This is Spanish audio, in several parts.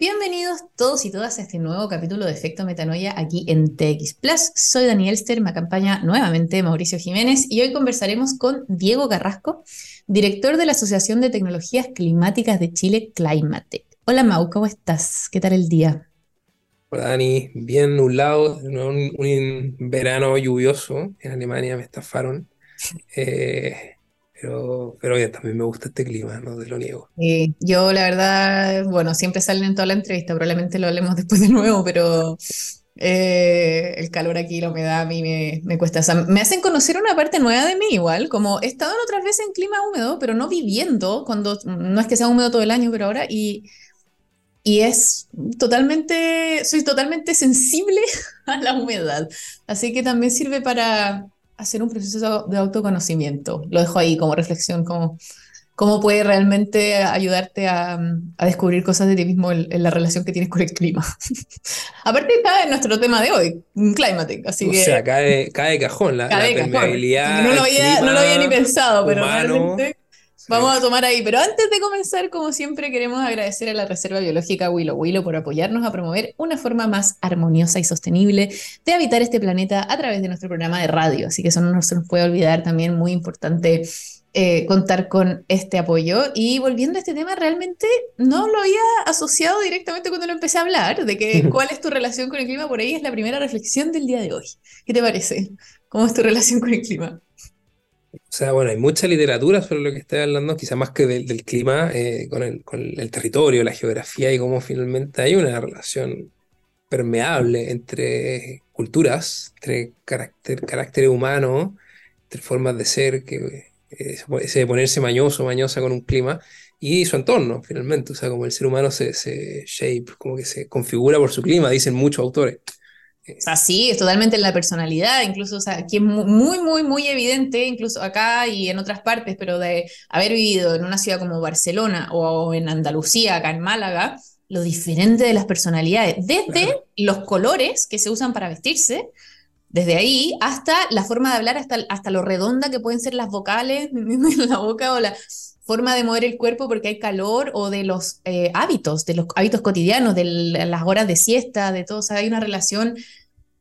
Bienvenidos todos y todas a este nuevo capítulo de Efecto Metanoia aquí en TX Plus. Soy Daniel Ster, me acompaña nuevamente Mauricio Jiménez y hoy conversaremos con Diego Carrasco, director de la Asociación de Tecnologías Climáticas de Chile, Climate. Hola Mau, ¿cómo estás? ¿Qué tal el día? Hola Dani, bien nublado, un, un verano lluvioso en Alemania me estafaron. Eh, pero, pero bien, también me gusta este clima, no te lo niego. yo la verdad, bueno, siempre salen en toda la entrevista, probablemente lo hablemos después de nuevo, pero eh, el calor aquí, la humedad a mí me, me cuesta. O sea, me hacen conocer una parte nueva de mí igual, como he estado en otras veces en clima húmedo, pero no viviendo, cuando no es que sea húmedo todo el año, pero ahora, y, y es totalmente, soy totalmente sensible a la humedad. Así que también sirve para hacer un proceso de autoconocimiento. Lo dejo ahí como reflexión, como cómo puede realmente ayudarte a, descubrir cosas de ti mismo en, la relación que tienes con el clima. Aparte está en nuestro tema de hoy, Climatic, así o sea, cae, cae cajón la, cae la. No lo, había, no lo había ni pensado, pero realmente Vamos a tomar ahí, pero antes de comenzar, como siempre, queremos agradecer a la Reserva Biológica Willow Willow por apoyarnos a promover una forma más armoniosa y sostenible de habitar este planeta a través de nuestro programa de radio. Así que eso no se nos puede olvidar, también muy importante eh, contar con este apoyo. Y volviendo a este tema, realmente no lo había asociado directamente cuando lo empecé a hablar, de que cuál es tu relación con el clima, por ahí es la primera reflexión del día de hoy. ¿Qué te parece? ¿Cómo es tu relación con el clima? O sea, bueno, hay mucha literatura sobre lo que estoy hablando, quizá más que del, clima, eh, con, el, con el territorio, la geografía y cómo finalmente hay una relación permeable entre culturas, entre carácter, carácter humano, entre formas de ser, que eh, ese de ponerse mañoso, mañosa con un clima, y su entorno, finalmente. O sea, como el ser humano se, se shape, como que se configura por su clima, dicen muchos autores. O sea, sí, es totalmente en la personalidad, incluso, o sea, aquí es muy, muy, muy evidente, incluso acá y en otras partes, pero de haber vivido en una ciudad como Barcelona o en Andalucía, acá en Málaga, lo diferente de las personalidades, desde los colores que se usan para vestirse, desde ahí hasta la forma de hablar, hasta, hasta lo redonda que pueden ser las vocales en la boca o la forma de mover el cuerpo porque hay calor o de los eh, hábitos, de los hábitos cotidianos, de las horas de siesta, de todo. O sea, hay una relación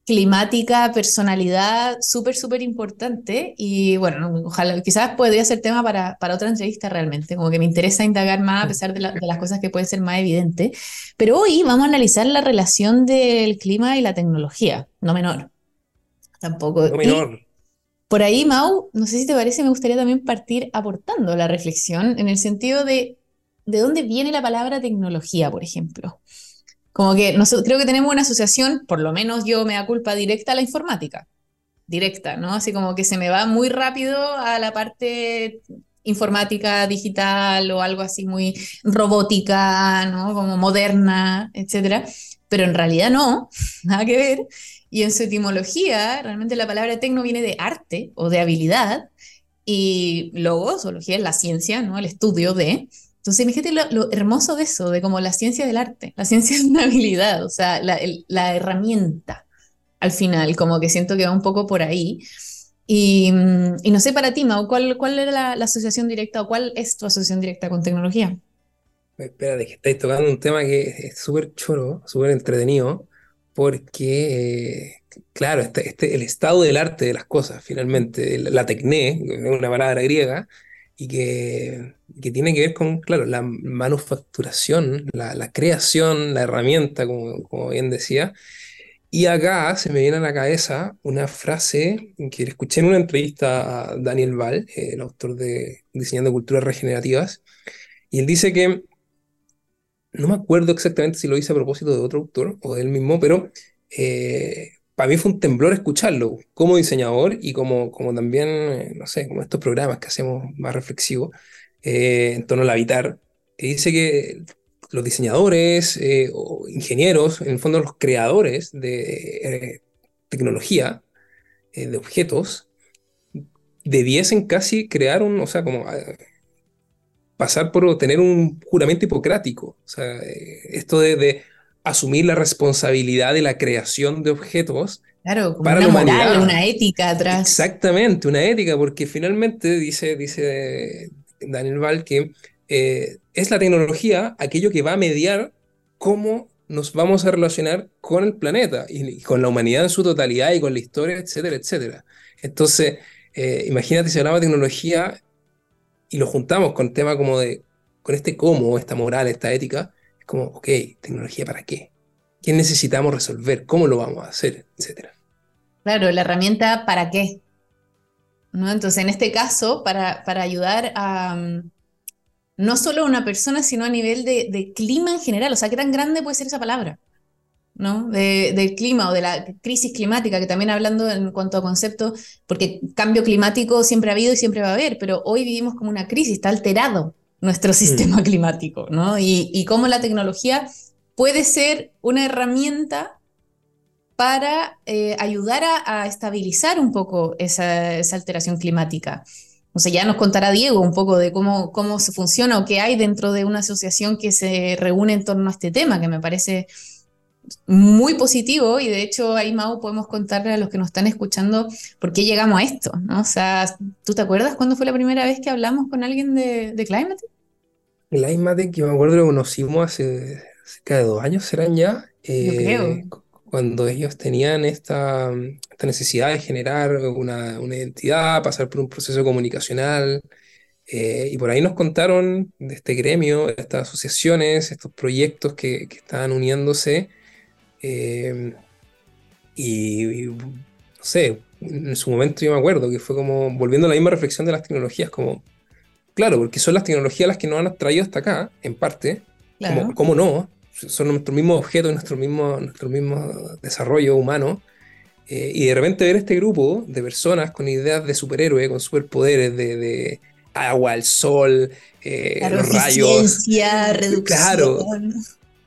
climática, personalidad súper, súper importante. Y bueno, ojalá, quizás podría ser tema para, para otra entrevista realmente, como que me interesa indagar más a pesar de, de las cosas que pueden ser más evidentes. Pero hoy vamos a analizar la relación del clima y la tecnología, no menor. Tampoco. No menor. Por ahí, Mau, no sé si te parece, me gustaría también partir aportando la reflexión en el sentido de de dónde viene la palabra tecnología, por ejemplo. Como que creo que tenemos una asociación, por lo menos yo me da culpa directa a la informática, directa, ¿no? Así como que se me va muy rápido a la parte informática digital o algo así muy robótica, ¿no? Como moderna, etcétera. Pero en realidad no, nada que ver. Y en su etimología, realmente la palabra tecno viene de arte o de habilidad, y luego, zoología es la ciencia, ¿no? El estudio de. Entonces, imagínate lo, hermoso de eso, de como la ciencia del arte. La ciencia es una habilidad, o sea, la, herramienta al final, como que siento que va un poco por ahí. Y, y no sé para ti, Mau, ¿cuál, era la, la, asociación directa o cuál es tu asociación directa con tecnología? Espera, que estáis tocando un tema que es súper choro, súper entretenido, porque, claro, este, este, el estado del arte de las cosas, finalmente, la tecné, una palabra griega, y que, que, tiene que ver con, claro, la manufacturación, la, la creación, la herramienta, como, como, bien decía. Y acá se me viene a la cabeza una frase que escuché en una entrevista a Daniel Val, el autor de Diseñando Culturas Regenerativas, y él dice que no me acuerdo exactamente si lo hice a propósito de otro autor o de él mismo, pero eh, para mí fue un temblor escucharlo como diseñador y como, como también, eh, no sé, como estos programas que hacemos más reflexivos eh, en torno al habitar. Y dice que los diseñadores o ingenieros, en el fondo los creadores de tecnología, de objetos, debiesen casi crear un, o sea, como pasar por tener un juramento hipocrático. O sea, eh, esto de, asumir la responsabilidad de la creación de objetos. Claro, para una moral, una ética atrás. Exactamente, una ética, porque finalmente dice, dice Daniel Val que eh, es la tecnología aquello que va a mediar cómo nos vamos a relacionar con el planeta y, con la humanidad en su totalidad y con la historia, etcétera, etcétera. Entonces, eh, imagínate si hablamos de tecnología y lo juntamos con tema como de, con este cómo, esta moral, esta ética, es como, ok, tecnología para qué? ¿Qué necesitamos resolver? ¿Cómo lo vamos a hacer? Etcétera. Claro, la herramienta para qué. ¿No? Entonces, en este caso, para, para ayudar a, mm, no solo a una persona, sino a nivel de, clima en general. O sea, ¿qué tan grande puede ser esa palabra? ¿No? De, del clima o de la crisis climática, que también hablando en cuanto a conceptos, porque cambio climático siempre ha habido y siempre va a haber, pero hoy vivimos como una crisis, está alterado nuestro mm. sistema climático, ¿no? Y, y cómo la tecnología puede ser una herramienta para eh, ayudar a, estabilizar un poco esa, esa alteración climática. O sea, ya nos contará Diego un poco de cómo, cómo se funciona o qué hay dentro de una asociación que se reúne en torno a este tema, que me parece muy positivo y de hecho ahí, Mau, podemos contarle a los que nos están escuchando por qué llegamos a esto, ¿no? O sea, ¿tú te acuerdas cuándo fue la primera vez que hablamos con alguien de, de Climate? Climate, que me acuerdo que lo conocimos hace cerca de dos años, ¿serán ya? Eh, cuando ellos tenían esta, esta necesidad de generar una, una, identidad, pasar por un proceso comunicacional, eh, y por ahí nos contaron de este gremio, de estas asociaciones, estos proyectos que, que estaban uniéndose, eh, y, no sé, en su momento yo me acuerdo que fue como, volviendo a la misma reflexión de las tecnologías, como, claro, porque son las tecnologías las que nos han traído hasta acá, en parte, como, ¿cómo no? son nuestros mismos objetos, nuestro mismo, nuestro mismo desarrollo humano. Eh, y de repente ver este grupo de personas con ideas de superhéroe, con superpoderes de, de agua, el sol, eh, los rayos. reducción. Claro.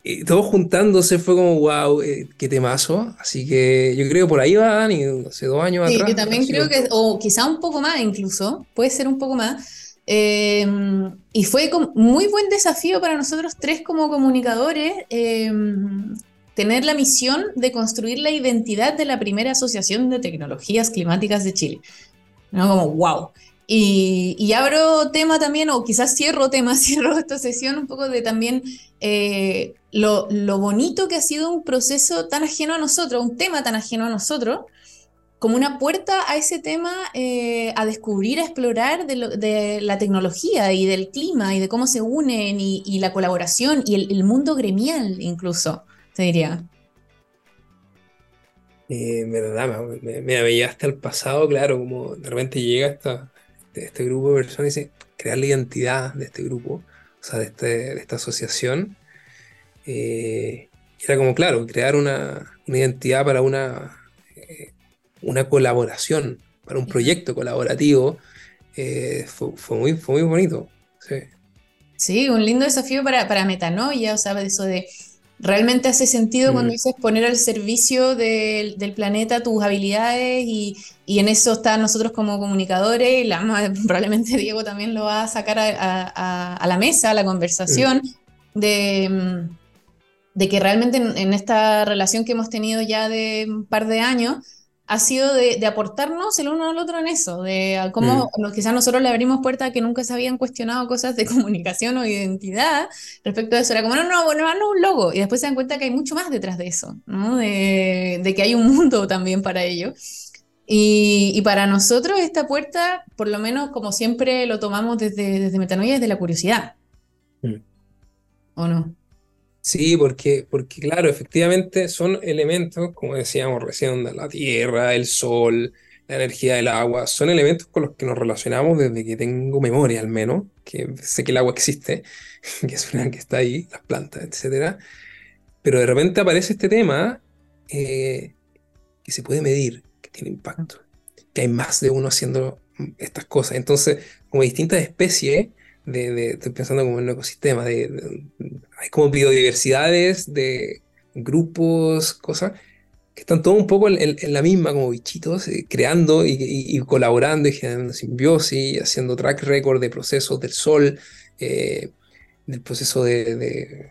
Y todos juntándose fue como, wow, eh, qué temazo. Así que yo creo que por ahí van, y hace dos años sí, atrás. Yo también creo que, o quizá un poco más incluso, puede ser un poco más Em, y fue muy buen desafío para nosotros tres como comunicadores em, tener la misión de construir la identidad de la primera Asociación de Tecnologías Climáticas de Chile. ¿No? Como, wow. Y, abro tema también, o quizás cierro tema, cierro esta sesión un poco de también eh, lo, lo bonito que ha sido un proceso tan ajeno a nosotros, un tema tan ajeno a nosotros, como una puerta a ese tema, eh, a descubrir, a explorar de, la tecnología y del clima y de cómo se unen y, la colaboración y el, mundo gremial incluso, te diría. Eh, verdad, me, me, veía hasta el pasado, claro, como de repente llega esta, este, este, grupo de personas y crear la identidad de este grupo, o sea, de, este, de esta asociación. Eh, era como, claro, crear una, una identidad para una una colaboración, para un proyecto colaborativo, eh, fue, muy, muy bonito. Sí. un lindo desafío para, para Metanoia, o sea, eso de realmente hace sentido cuando mm. dices poner al servicio del, planeta tus habilidades y, en eso están nosotros como comunicadores, y la, probablemente Diego también lo va a sacar a, la mesa, a la conversación, mm. de, de, que realmente en, esta relación que hemos tenido ya de un par de años, ha sido de, aportarnos el uno al otro en eso, de cómo mm. quizás nosotros le abrimos puertas a que nunca se habían cuestionado cosas de comunicación o identidad respecto a eso. Era como, no, no, bueno, no, un logo. Y después se dan cuenta que hay mucho más detrás de eso, ¿no? de, que hay un mundo también para ello. Y, para nosotros esta puerta, por lo menos como siempre lo tomamos desde, desde Metanoia, es de la curiosidad. Mm. ¿O no? Sí, porque, porque claro, efectivamente son elementos, como decíamos recién, la tierra, el sol, la energía del agua, son elementos con los que nos relacionamos desde que tengo memoria al menos, que sé que el agua existe, que es una que está ahí, las plantas, etc. Pero de repente aparece este tema eh, que se puede medir, que tiene impacto, que hay más de uno haciendo estas cosas. Entonces, como distintas especies, de, estoy pensando como en un ecosistema, de, hay como biodiversidades de grupos, cosas, que están todos un poco en, la misma, como bichitos, eh, creando y, colaborando y generando simbiosis, haciendo track record de procesos del sol, eh, del proceso de,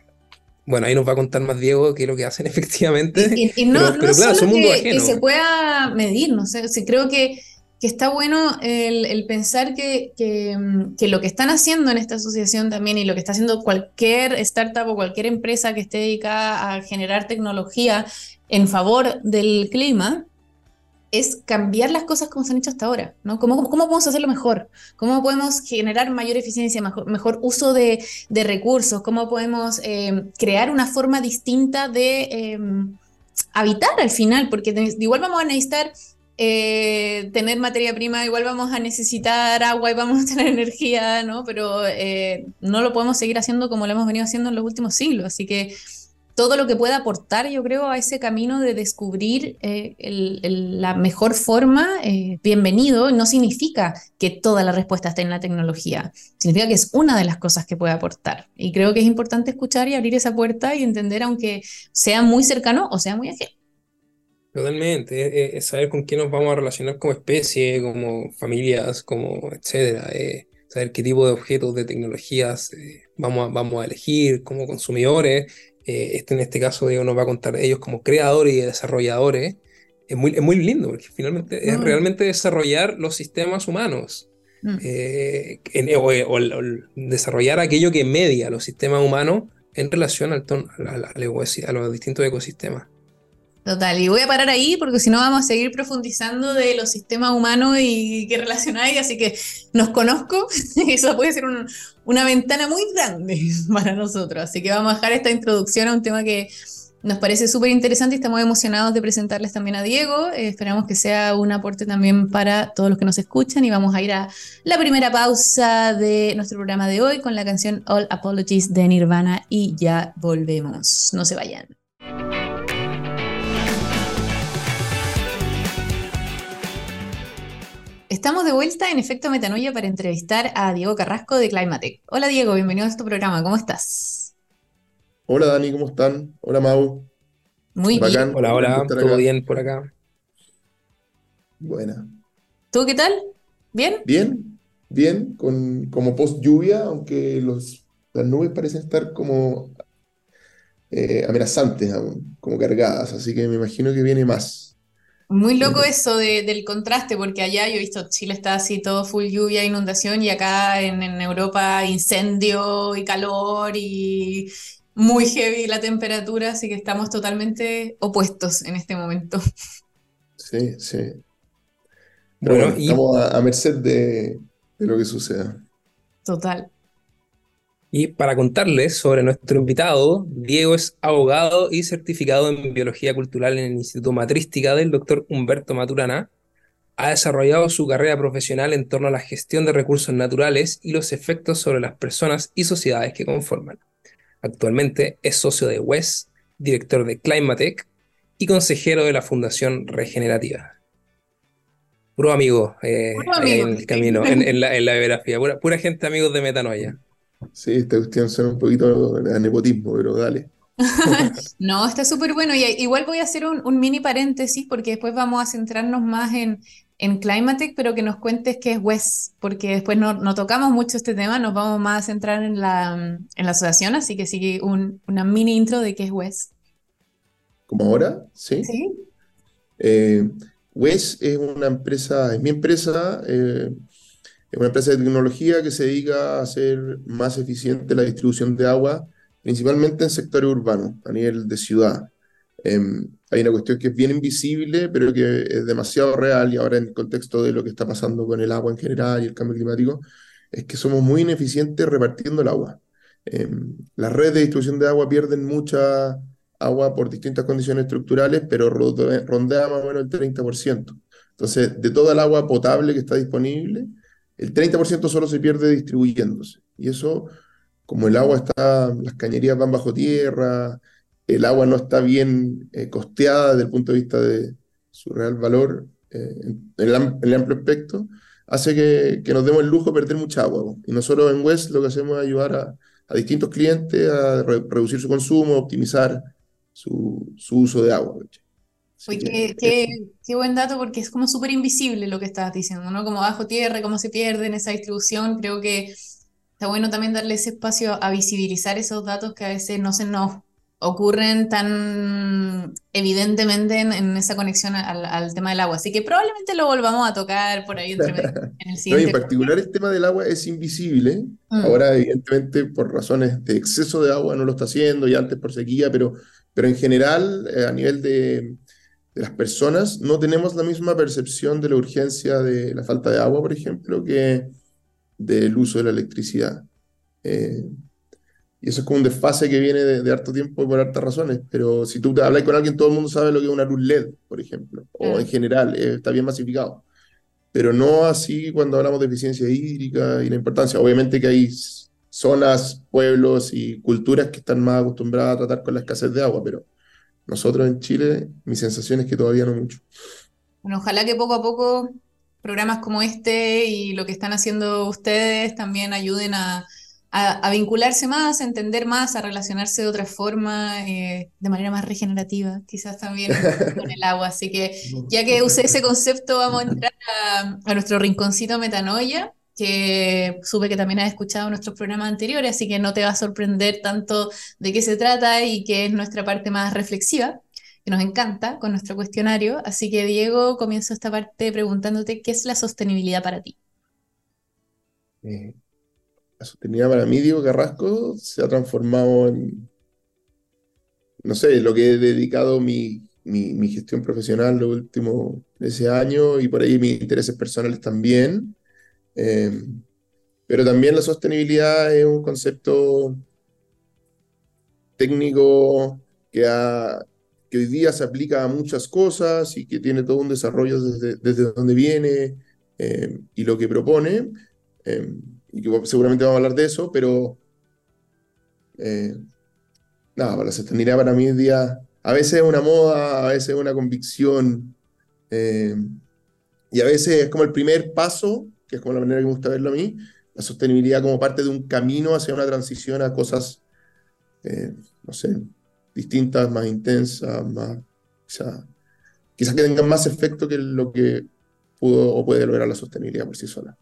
Bueno, ahí nos va a contar más Diego qué es lo que hacen efectivamente. Y, no, pero, claro, son que, que, se pueda medir, no sé, creo que que está bueno el, pensar que, mm, que, lo que están haciendo en esta asociación también y lo que está haciendo cualquier startup o cualquier empresa que esté dedicada a generar tecnología en favor del clima, es cambiar las cosas como se han hecho hasta ahora, ¿no? ¿Cómo, cómo podemos hacerlo mejor? ¿Cómo podemos generar mayor eficiencia, mejor, mejor uso de, de, recursos? ¿Cómo podemos eh, crear una forma distinta de eh, habitar al final? Porque igual vamos a necesitar eh, tener materia prima, igual vamos a necesitar agua y vamos a tener energía, ¿no? Pero no lo podemos seguir haciendo como lo hemos venido haciendo en los últimos siglos. Así que todo lo que pueda aportar, yo creo, a ese camino de descubrir eh, la mejor forma, eh, bienvenido. No significa que toda la respuesta esté en la tecnología, significa que es una de las cosas que puede aportar. Y creo que es importante escuchar y abrir esa puerta y entender, aunque sea muy cercano o sea muy ajeno. Totalmente, es, saber con quién nos vamos a relacionar como especie, como familias, como etcétera. saber qué tipo de objetos, de tecnologías vamos, a, vamos a elegir como consumidores eh, este en este caso digo, nos va a contar ellos como creadores y desarrolladores, es muy, es muy lindo, porque finalmente es mm. realmente desarrollar los sistemas humanos. Mm. Eh, o, desarrollar aquello que media los sistemas humanos en relación al a los distintos ecosistemas. Total, y voy a parar ahí porque si no vamos a seguir profundizando de los sistemas humanos y qué relacionáis, así que nos conozco, eso puede ser una ventana muy grande para nosotros, así que vamos a dejar esta introducción a un tema que nos parece súper interesante y estamos emocionados de presentarles también a Diego, eh, esperamos que sea un aporte también para todos los que nos escuchan y vamos a ir a la primera pausa de nuestro programa de hoy con la canción All Apologies de Nirvana y ya volvemos, no se vayan. Estamos de vuelta en Efecto Metanoia para entrevistar a Diego Carrasco de Climatech. Hola Diego, bienvenido a este programa, ¿cómo estás? Hola Dani, ¿cómo están? Hola Mau. Muy bien. Hola, hola, todo bien por acá. Buena. ¿Tú qué tal? ¿Bien? Bien, bien, con, como post lluvia, aunque los, las nubes parecen estar como eh, amenazantes aún, como cargadas, así que me imagino que viene más. Muy loco eso del contraste, porque allá yo he visto Chile está así todo full lluvia, inundación, y acá en, Europa incendio y calor y muy heavy la temperatura, así que estamos totalmente opuestos en este momento. Sí, sí. bueno, estamos a, merced de, de lo que suceda. Total. Y para contarles sobre nuestro invitado, Diego es abogado y certificado en Biología Cultural en el Instituto Matrística del Dr. Humberto Maturana. Ha desarrollado su carrera profesional en torno a la gestión de recursos naturales y los efectos sobre las personas y sociedades que conforman. Actualmente es socio de WES, director de Climatech y consejero de la Fundación Regenerativa. Puro amigo, eh, en el camino, en, la, biografía, pura, pura gente amigos de Metanoia. Sí, esta cuestión suena un poquito a nepotismo, pero dale. no, está súper bueno. Y igual voy a hacer un, mini paréntesis porque después vamos a centrarnos más en, en Climatech, pero que nos cuentes qué es WES, porque después no, tocamos mucho este tema, nos vamos más a centrar en la, en la asociación, así que sigue un, una mini intro de qué es WES. ¿Como ahora? Sí. Sí. Eh, WES es una empresa, es mi empresa, eh, es una empresa de tecnología que se dedica a hacer más eficiente la distribución de agua, principalmente en sectores urbanos, a nivel de ciudad. Em, hay una cuestión que es bien invisible, pero que es demasiado real, y ahora en el contexto de lo que está pasando con el agua en general y el cambio climático, es que somos muy ineficientes repartiendo el agua. Em, las redes de distribución de agua pierden mucha agua por distintas condiciones estructurales, pero rondea más o menos el 30%. Entonces, de toda el agua potable que está disponible, el 30% solo se pierde distribuyéndose. Y eso, como el agua está, las cañerías van bajo tierra, el agua no está bien eh, costeada desde el punto de vista de su real valor eh, en, el, amplio aspecto, hace que, nos demos el lujo de perder mucha agua. Y nosotros en West lo que hacemos es ayudar a, distintos clientes a reducir su consumo, optimizar su, uso de agua. Oye, qué, buen dato porque es como súper invisible lo que estás diciendo, ¿no? Como bajo tierra, cómo se pierde en esa distribución. Creo que está bueno también darle ese espacio a visibilizar esos datos que a veces no se nos ocurren tan evidentemente en, esa conexión al, tema del agua. Así que probablemente lo volvamos a tocar por ahí entre en el siguiente. en particular el tema del agua es invisible. Mm. Ahora, evidentemente, por razones de exceso de agua no lo está haciendo y antes por sequía, pero, pero en general, eh, a nivel de, de, las personas, no tenemos la misma percepción de la urgencia de la falta de agua, por ejemplo, que del uso de la electricidad. Eh, y eso es como un desfase que viene de, harto tiempo y por hartas razones. Pero si tú te hablas con alguien, todo el mundo sabe lo que es una luz LED, por ejemplo. O en general, eh, está bien masificado. Pero no así cuando hablamos de eficiencia hídrica y la importancia. Obviamente que hay zonas, pueblos y culturas que están más acostumbradas a tratar con la escasez de agua, pero nosotros en Chile, mi sensación es que todavía no mucho. Bueno, ojalá que poco a poco programas como este y lo que están haciendo ustedes también ayuden a a, vincularse más, a entender más, a relacionarse de otra forma, eh, de manera más regenerativa, quizás también con el agua. Así que ya que usé ese concepto, vamos a entrar a, nuestro rinconcito metanoia, que supe que también has escuchado nuestros programas anteriores, así que no te va a sorprender tanto de qué se trata y que es nuestra parte más reflexiva, que nos encanta con nuestro cuestionario. Así que Diego, comienzo esta parte preguntándote qué es la sostenibilidad para ti. Eh, la sostenibilidad para mí, Diego Carrasco, se ha transformado en, no sé, lo que he dedicado mi, mi, gestión profesional los últimos ese año y por ahí mis intereses personales también. Em, pero también la sostenibilidad es un concepto técnico que, que hoy día se aplica a muchas cosas y que tiene todo un desarrollo desde, desde donde viene em, y lo que propone. Em, y que seguramente vamos a hablar de eso, pero eh, nada, la sostenibilidad para mí es día, a veces es una moda, a veces es una convicción, eh, y a veces es como el primer paso, que es como la manera que me gusta verlo a mí, la sostenibilidad como parte de un camino hacia una transición a cosas, eh, no sé, distintas, más intensas, más, quizás quizá que tengan más efecto que lo que pudo o puede lograr la sostenibilidad por sí sola.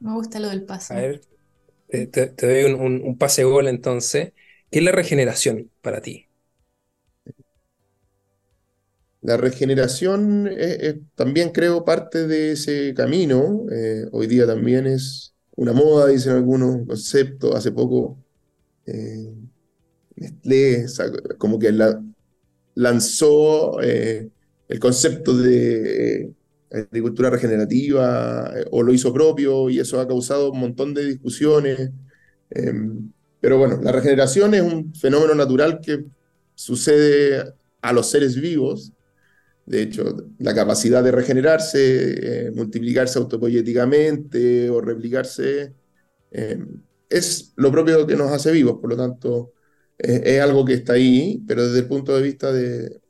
Me gusta lo del pase. A ver, te, doy un, pase gol entonces. ¿Qué es la regeneración para ti? La regeneración es, también creo parte de ese camino. Eh, hoy día también es una moda, dicen algunos conceptos. Hace poco eh, Nestlé como que lanzó eh, el concepto de agricultura regenerativa eh, o lo hizo propio y eso ha causado un montón de discusiones. Em, pero bueno, la regeneración es un fenómeno natural que sucede a los seres vivos. De hecho, la capacidad de regenerarse, eh, multiplicarse autopoyéticamente o replicarse, em, es lo propio que nos hace vivos. Por lo tanto, eh, es algo que está ahí, pero desde el punto de vista de,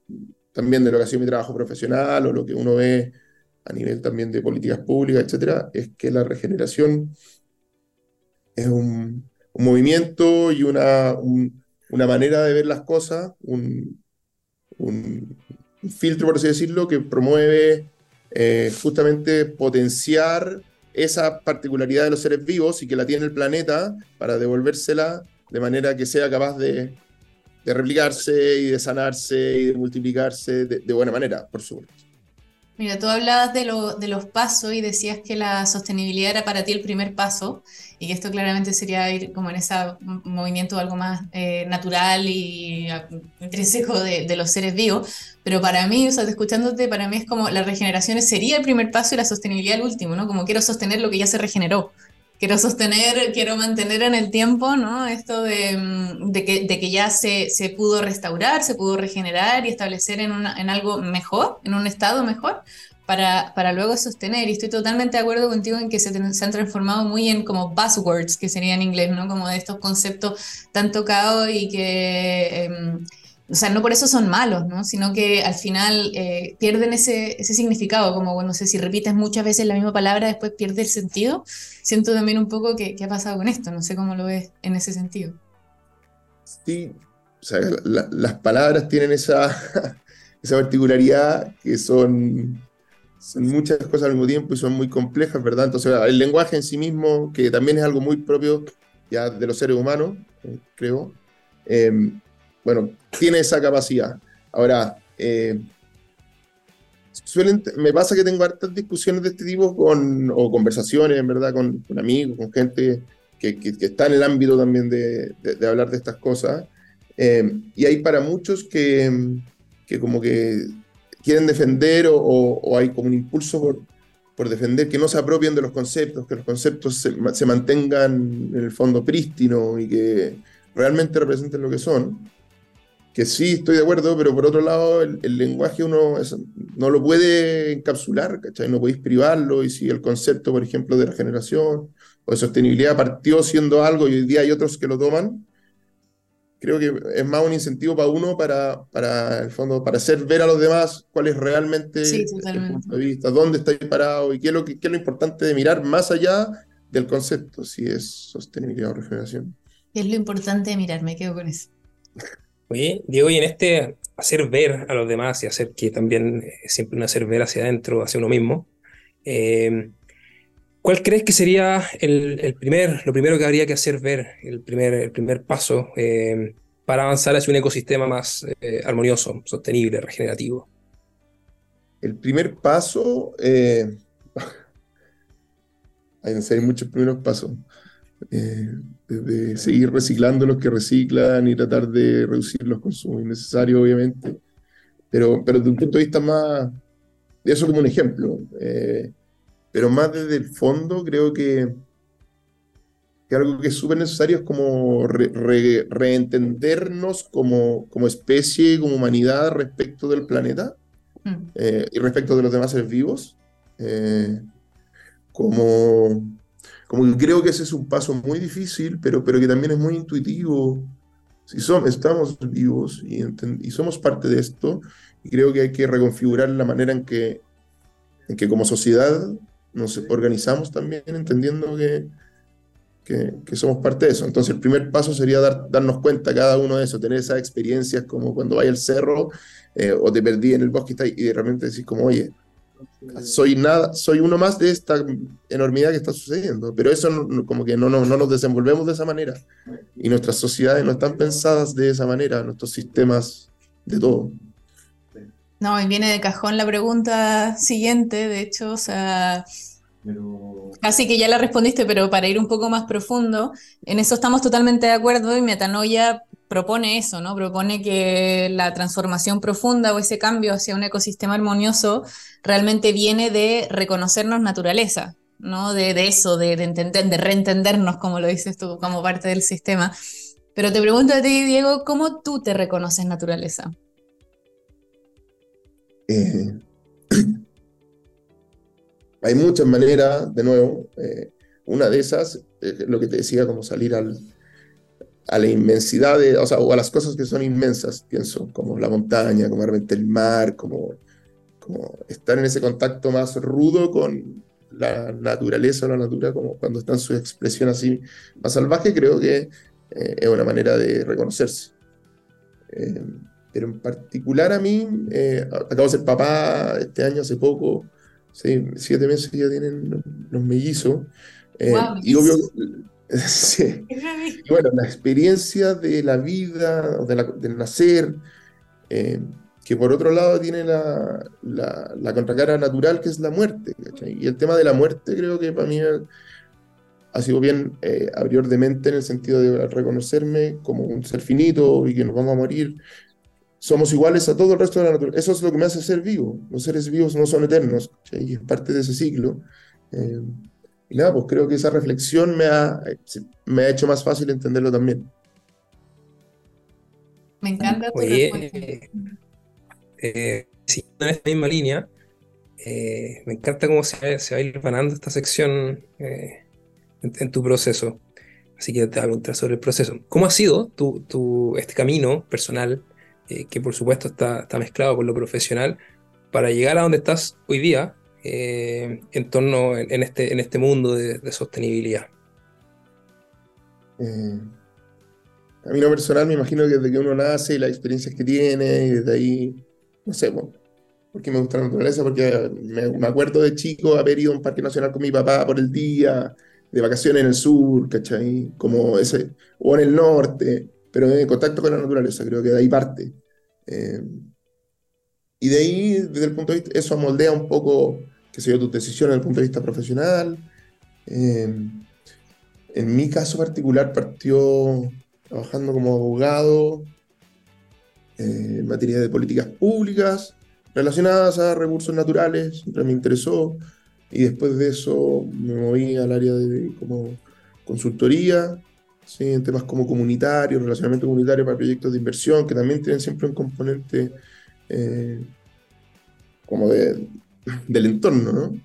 también de lo que ha sido mi trabajo profesional o lo que uno ve a nivel también de políticas públicas, etcétera, es que la regeneración es un, movimiento y una, una, manera de ver las cosas, un, filtro, por así decirlo, que promueve eh, justamente potenciar esa particularidad de los seres vivos y que la tiene el planeta para devolvérsela de manera que sea capaz de, replicarse y de sanarse y de multiplicarse de, de buena manera, por supuesto. Mira, tú hablabas de, de, los pasos y decías que la sostenibilidad era para ti el primer paso y que esto claramente sería ir como en ese movimiento algo más eh, natural y intrínseco de, de, los seres vivos. Pero para mí, o sea, escuchándote, para mí es como la regeneración sería el primer paso y la sostenibilidad el último, ¿no? Como quiero sostener lo que ya se regeneró quiero sostener, quiero mantener en el tiempo, ¿no? Esto de, mm, de, que, de que, ya se, se, pudo restaurar, se pudo regenerar y establecer en, una, en algo mejor, en un estado mejor, para, para, luego sostener. Y estoy totalmente de acuerdo contigo en que se, se, han transformado muy en como buzzwords, que sería en inglés, ¿no? Como de estos conceptos tan tocados y que... Em, o sea, no por eso son malos, ¿no? Sino que al final eh, pierden ese, ese, significado, como, bueno, no sé, si repites muchas veces la misma palabra, después pierde el sentido. Siento también un poco que, qué ha pasado con esto, no sé cómo lo ves en ese sentido. Sí, o sea, las palabras tienen esa, esa particularidad que son, son muchas cosas al mismo tiempo y son muy complejas, ¿verdad? Entonces, el lenguaje en sí mismo, que también es algo muy propio ya de los seres humanos, eh, creo, eh, bueno, tiene esa capacidad. Ahora, eh, suelen, me pasa que tengo hartas discusiones de este tipo con, o conversaciones, en verdad, con, con amigos, con gente que, que, está en el ámbito también de, de, hablar de estas cosas. Eh, y hay para muchos que, que como que quieren defender o, o, hay como un impulso por, por defender que no se apropien de los conceptos, que los conceptos se, se mantengan en el fondo prístino y que realmente representen lo que son que sí estoy de acuerdo, pero por otro lado el, lenguaje uno no lo puede encapsular, ¿cachai? No podéis privarlo y si el concepto, por ejemplo, de regeneración o de sostenibilidad partió siendo algo y hoy día hay otros que lo toman, creo que es más un incentivo para uno para, para el fondo, para hacer ver a los demás cuál es realmente el punto de vista, dónde estáis parado y qué es, lo que, qué es lo importante de mirar más allá del concepto, si es sostenibilidad o regeneración. Es lo importante de mirar, me quedo con eso. Diego, y en este hacer ver a los demás y hacer que también es siempre un hacer ver hacia adentro, hacia uno mismo, eh, ¿cuál crees que sería el, primer, lo primero que habría que hacer ver, el primer, el primer paso eh, para avanzar hacia un ecosistema más eh, armonioso, sostenible, regenerativo? El primer paso, hay muchos primeros pasos. Eh, de, seguir reciclando los que reciclan y tratar de reducir los consumos innecesarios, obviamente. Pero, pero desde un punto de vista más, eso como un ejemplo, eh, pero más desde el fondo creo que, que algo que es súper necesario es como reentendernos como, como especie, como humanidad respecto del planeta mm. eh, y respecto de los demás seres vivos. como como que creo que ese es un paso muy difícil, pero, pero que también es muy intuitivo. Si somos, estamos vivos y, y, somos parte de esto, y creo que hay que reconfigurar la manera en que, en que como sociedad nos organizamos también, entendiendo que, que, que, somos parte de eso. Entonces el primer paso sería dar, darnos cuenta cada uno de eso, tener esas experiencias como cuando vaya al cerro eh, o te perdí en el bosque y, y de repente decís como, oye, soy nada, soy uno más de esta enormidad que está sucediendo, pero eso como que no, no, no nos desenvolvemos de esa manera y nuestras sociedades no están pensadas de esa manera, nuestros sistemas de todo. No, y viene de cajón la pregunta siguiente, de hecho, o sea, Así que ya la respondiste, pero para ir un poco más profundo, en eso estamos totalmente de acuerdo y Metanoia propone eso, ¿no? Propone que la transformación profunda o ese cambio hacia un ecosistema armonioso realmente viene de reconocernos naturaleza, ¿no? De, eso, de, entender, de reentendernos, como lo dices tú, como parte del sistema. Pero te pregunto a ti, Diego, ¿cómo tú te reconoces naturaleza? Eh, hay muchas maneras, de nuevo, eh, una de esas, eh, lo que te decía, como salir al, a la inmensidad, de, o sea, o a las cosas que son inmensas, pienso, como la montaña, como realmente el mar, como, como estar en ese contacto más rudo con la naturaleza o la natura, como cuando está en su expresión así más salvaje, creo que eh, es una manera de reconocerse. Eh, pero en particular a mí, eh, acabo de ser papá este año hace poco, siete meses ya tienen los mellizos, y obvio Sí. bueno, la experiencia de la vida, de del nacer, eh, que por otro lado tiene la, la, contracara natural que es la muerte. Y el tema de la muerte creo que para mí ha sido bien eh, abrir de mente en el sentido de reconocerme como un ser finito y que nos vamos a morir. Somos iguales a todo el resto de la naturaleza. Eso es lo que me hace ser vivo. Los seres vivos no son eternos y es parte de ese ciclo. Eh, y nada, pues creo que esa reflexión me ha, me ha hecho más fácil entenderlo también. Me encanta tu Oye, eh, sí, en esta misma línea, eh, me encanta cómo se, se va a ir ganando esta sección eh, en, tu proceso. Así que te voy a preguntar sobre el proceso. ¿Cómo ha sido tu, tu este camino personal, que por supuesto está, está mezclado con lo profesional, para llegar a donde estás hoy día, eh, en torno en, este, en este mundo de, sostenibilidad? Eh, a mí lo personal me imagino que desde que uno nace y las experiencias que tiene y desde ahí, no sé, porque me gusta la naturaleza, porque me, acuerdo de chico haber ido a un parque nacional con mi papá por el día, de vacaciones en el sur, ¿cachai? Como ese, o en el norte. pero en contacto con la naturaleza, creo que de ahí parte. Eh, y de ahí, desde el punto de vista, eso moldea un poco, qué sé yo, tus decisiones desde el punto de vista profesional. Eh, en mi caso particular partió trabajando como abogado eh, en materia de políticas públicas relacionadas a recursos naturales, siempre me interesó, y después de eso me moví al área de como consultoría, en temas como comunitarios, relacionamiento comunitario para proyectos de inversión, que también tienen siempre un componente eh, como de, del entorno, ¿no?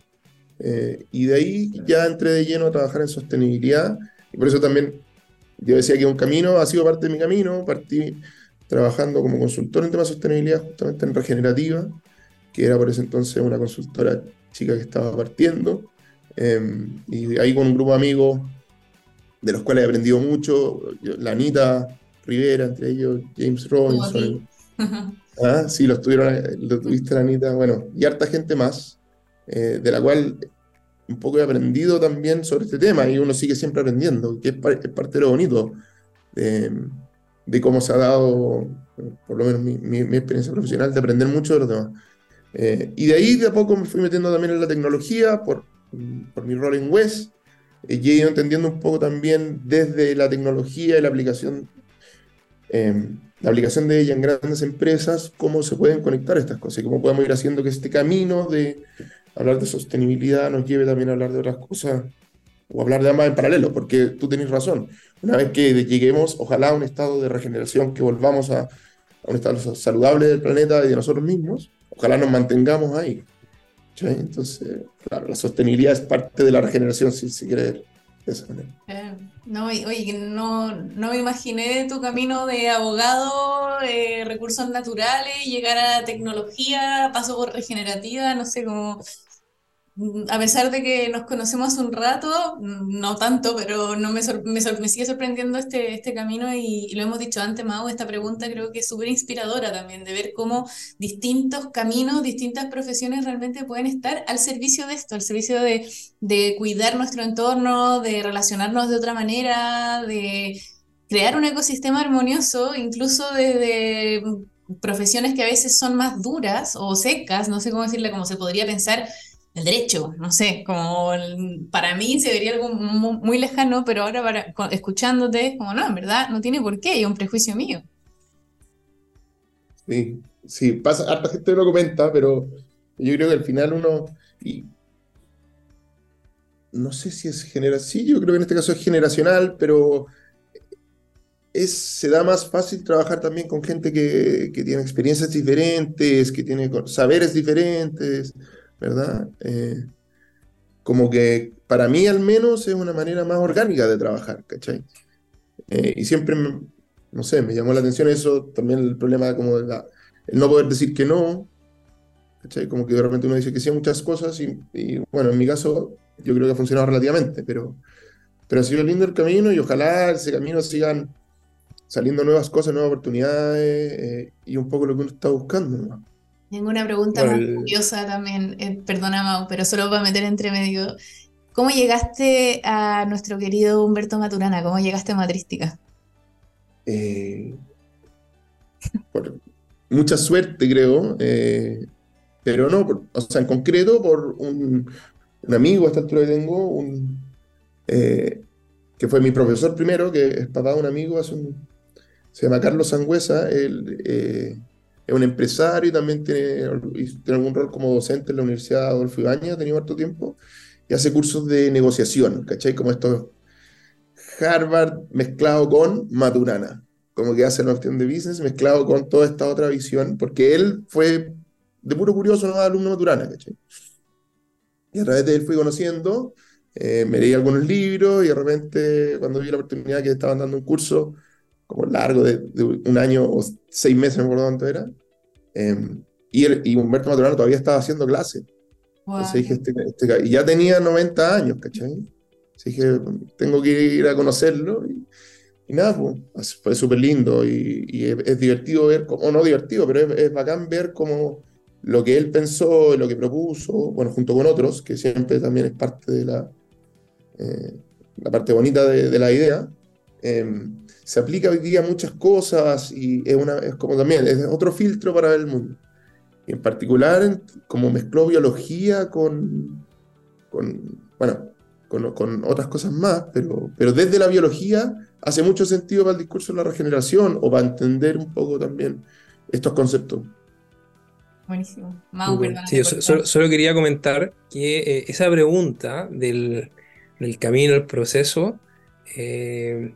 Eh, y de ahí ya entré de lleno a trabajar en sostenibilidad, y por eso también yo decía que un camino ha sido parte de mi camino, partí trabajando como consultor en temas de sostenibilidad, justamente en regenerativa, que era por ese entonces una consultora chica que estaba partiendo, em, y ahí con un grupo de amigos de los cuales he aprendido mucho, la Anita Rivera, entre ellos James Robinson. ah, sí, lo, tuvieron, lo tuviste Anita, bueno, y harta gente más, eh, de la cual un poco he aprendido también sobre este tema y uno sigue siempre aprendiendo, que es, parte de lo bonito de, cómo se ha dado, por lo menos mi, experiencia profesional, de aprender mucho de los demás. Eh, y de ahí de a poco me fui metiendo también en la tecnología por, por mi rol en West eh, y he ido entendiendo un poco también desde la tecnología y la aplicación, em, la aplicación de ella en grandes empresas, cómo se pueden conectar estas cosas y cómo podemos ir haciendo que este camino de hablar de sostenibilidad nos lleve también a hablar de otras cosas o hablar de ambas en paralelo, porque tú tenés razón. Una vez que lleguemos, ojalá a un estado de regeneración, que volvamos a, a un estado saludable del planeta y de nosotros mismos, ojalá nos mantengamos ahí. Entonces, claro, la sostenibilidad es parte de la regeneración, si se quiere ver de esa manera. Eh, no, oye, no, no me imaginé tu camino de abogado, eh, recursos naturales, llegar a tecnología, paso por regenerativa, no sé, cómo a pesar de que nos conocemos un rato, no tanto, pero no me, me, sigue sorprendiendo este, este camino y, lo hemos dicho antes, Mau, esta pregunta creo que es súper inspiradora también, de ver cómo distintos caminos, distintas profesiones realmente pueden estar al servicio de esto, al servicio de, de cuidar nuestro entorno, de relacionarnos de otra manera, de crear un ecosistema armonioso, incluso desde profesiones que a veces son más duras o secas, no sé cómo decirle, como se podría pensar el derecho, no sé, como para mí se vería algo muy, lejano, pero ahora para, escuchándote, como no, en verdad no tiene por qué, hay un prejuicio mío. Sí, sí, pasa, harta gente lo comenta, pero yo creo que al final uno, y no sé si es generacional, sí, yo creo que en este caso es generacional, pero es, se da más fácil trabajar también con gente que, que tiene experiencias diferentes, que tiene saberes diferentes. ¿Verdad? Eh, como que para mí al menos es una manera más orgánica de trabajar, ¿cachai? Eh, y siempre, no sé, me llamó la atención eso, también el problema como el no poder decir que no, ¿cachai? Como que de repente uno dice que sí a muchas cosas y, bueno, en mi caso yo creo que ha funcionado relativamente, pero, pero ha sido lindo el camino y ojalá ese camino sigan saliendo nuevas cosas, nuevas oportunidades eh, y un poco lo que uno está buscando. ¿no? Tengo una pregunta muy curiosa también, eh, perdona Mau, pero solo para meter entre medio. ¿Cómo llegaste a nuestro querido Humberto Maturana? ¿Cómo llegaste a Matrística? Eh, por mucha suerte, creo, eh, pero no, o sea, en concreto por un, amigo, a esta altura que tengo, un, que fue mi profesor primero, que es papá de un amigo, se llama Carlos Sangüesa, él es un empresario y también tiene, tiene algún rol como docente en la Universidad Adolfo Ibañez, ha tenido harto tiempo, y hace cursos de negociación, ¿cachai? Como esto Harvard mezclado con Maturana, como que hace la opción de business mezclado con toda esta otra visión, porque él fue de puro curioso, ¿no? alumno Maturana, ¿cachai? Y a través de él fui conociendo, eh, me leí algunos libros y de repente cuando vi la oportunidad que estaban dando un curso como largo de, un año o seis meses, no me acuerdo cuánto era, Em, y, y, Humberto Maturano todavía estaba haciendo clase. dije, este, este y ya tenía 90 años, ¿cachai? Así dije, tengo que ir a conocerlo. Y, nada, pues, fue súper lindo y, es, divertido ver, o no divertido, pero es, bacán ver cómo lo que él pensó, lo que propuso, bueno, junto con otros, que siempre también es parte de la, eh, la parte bonita de, de la idea, em, se aplica hoy día a muchas cosas y es, una, es como también, es otro filtro para ver el mundo. Y en particular, como mezcló biología con, con bueno, con, con, otras cosas más, pero, pero desde la biología hace mucho sentido para el discurso de la regeneración o para entender un poco también estos conceptos. Buenísimo. sí, solo, quería comentar que eh, esa pregunta del, del, camino, el proceso, eh,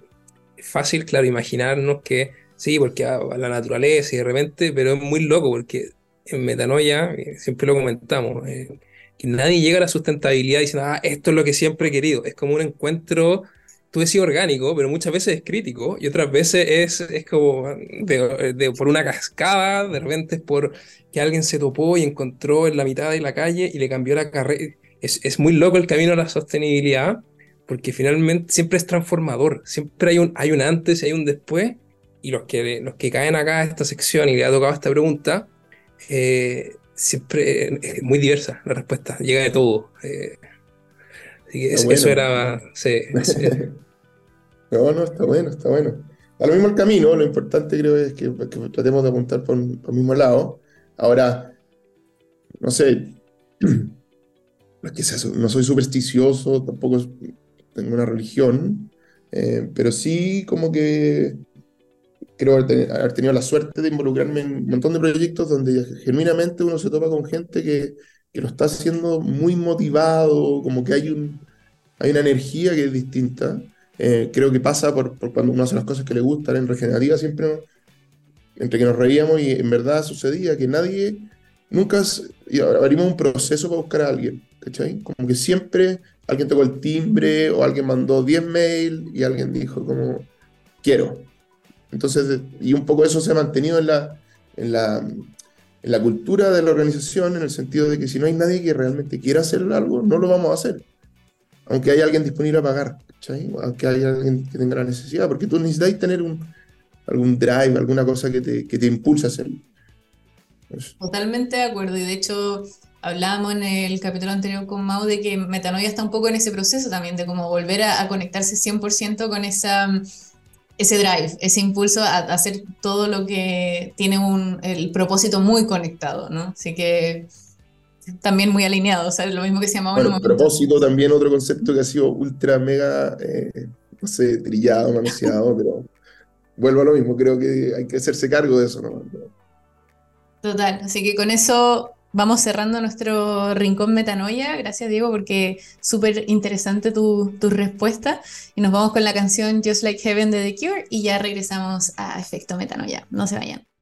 fácil, claro, imaginarnos que sí, porque a, la naturaleza y de repente, pero es muy loco porque en metanoia, eh, siempre lo comentamos, que nadie llega a la sustentabilidad diciendo, ah, esto es lo que siempre he querido. Es como un encuentro tú decís orgánico, pero muchas veces es crítico y otras veces es, es como de, por una cascada, de repente es por que alguien se topó y encontró en la mitad de la calle y le cambió la carrera. Es, es muy loco el camino a la sostenibilidad porque finalmente siempre es transformador, siempre hay un, hay un antes y hay un después y los que, los que caen acá a esta sección y le ha tocado esta pregunta, eh, siempre es muy diversa la respuesta, llega de todo. Eh, eso, era... No, no, está bueno, está bueno. A lo mismo el camino, lo importante creo es que, tratemos de apuntar por, el mismo lado. Ahora, no sé, no soy supersticioso, tampoco tengo una religión, eh, pero sí como que creo haber, tenido la suerte de involucrarme en un montón de proyectos donde genuinamente uno se topa con gente que, que lo está haciendo muy motivado, como que hay, un, hay una energía que es distinta. Eh, creo que pasa por, cuando uno hace las cosas que le gustan en regenerativa, siempre entre que nos reíamos y en verdad sucedía que nadie, nunca abrimos un proceso para buscar a alguien, ¿cachai? Como que siempre alguien tocó el timbre o alguien mandó 10 mails y alguien dijo como, quiero. Entonces, y un poco eso se ha mantenido en la, en la, en la cultura de la organización, en el sentido de que si no hay nadie que realmente quiera hacer algo, no lo vamos a hacer. Aunque haya alguien disponible a pagar. Aunque haya alguien que tenga la necesidad, porque tú necesitas tener un, algún drive, alguna cosa que te, que te impulse a hacerlo. Totalmente de acuerdo, y de hecho hablábamos en el capítulo anterior con Mau de que Metanoia está un poco en ese proceso también, de cómo volver a, conectarse 100% con esa, ese drive, ese impulso a, hacer todo lo que tiene un, el propósito muy conectado, ¿no? Así que también muy alineado, o sea, lo mismo que se llamaba bueno, propósito también otro concepto que ha sido ultra mega, eh, no sé, trillado, manoseado, pero vuelvo a lo mismo, creo que hay que hacerse cargo de eso, ¿no? Total, así que con eso vamos cerrando nuestro rincón metanoia. Gracias, Diego, porque súper interesante tu, tu, respuesta. Y nos vamos con la canción Just Like Heaven de The Cure y ya regresamos a Efecto Metanoia. No se vayan.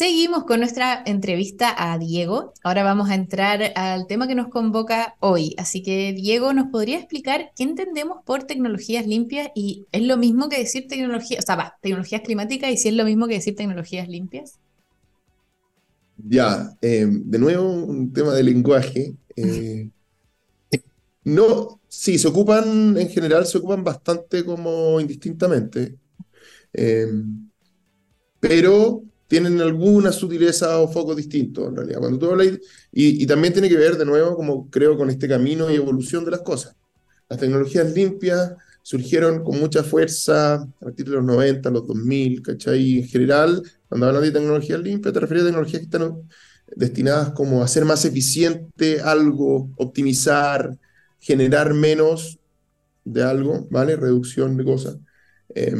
Seguimos con nuestra entrevista a Diego. Ahora vamos a entrar al tema que nos convoca hoy. Así que, Diego, ¿nos podría explicar qué entendemos por tecnologías limpias? Y es lo mismo que decir tecnología, o sea, va, tecnologías climáticas y si es lo mismo que decir tecnologías limpias. Ya, eh, de nuevo un tema de lenguaje. Eh, no, sí, se ocupan, en general se ocupan bastante como indistintamente. Eh, pero tienen alguna sutileza o foco distinto, en realidad. Cuando tú hablas, y, y, también tiene que ver, de nuevo, como creo, con este camino y evolución de las cosas. Las tecnologías limpias surgieron con mucha fuerza a partir de los 90, los 2000, ¿cachai? En general, cuando hablas de tecnologías limpias, te refieres a tecnologías que están destinadas como a hacer más eficiente algo, optimizar, generar menos de algo, ¿vale? Reducción de cosas. Eh,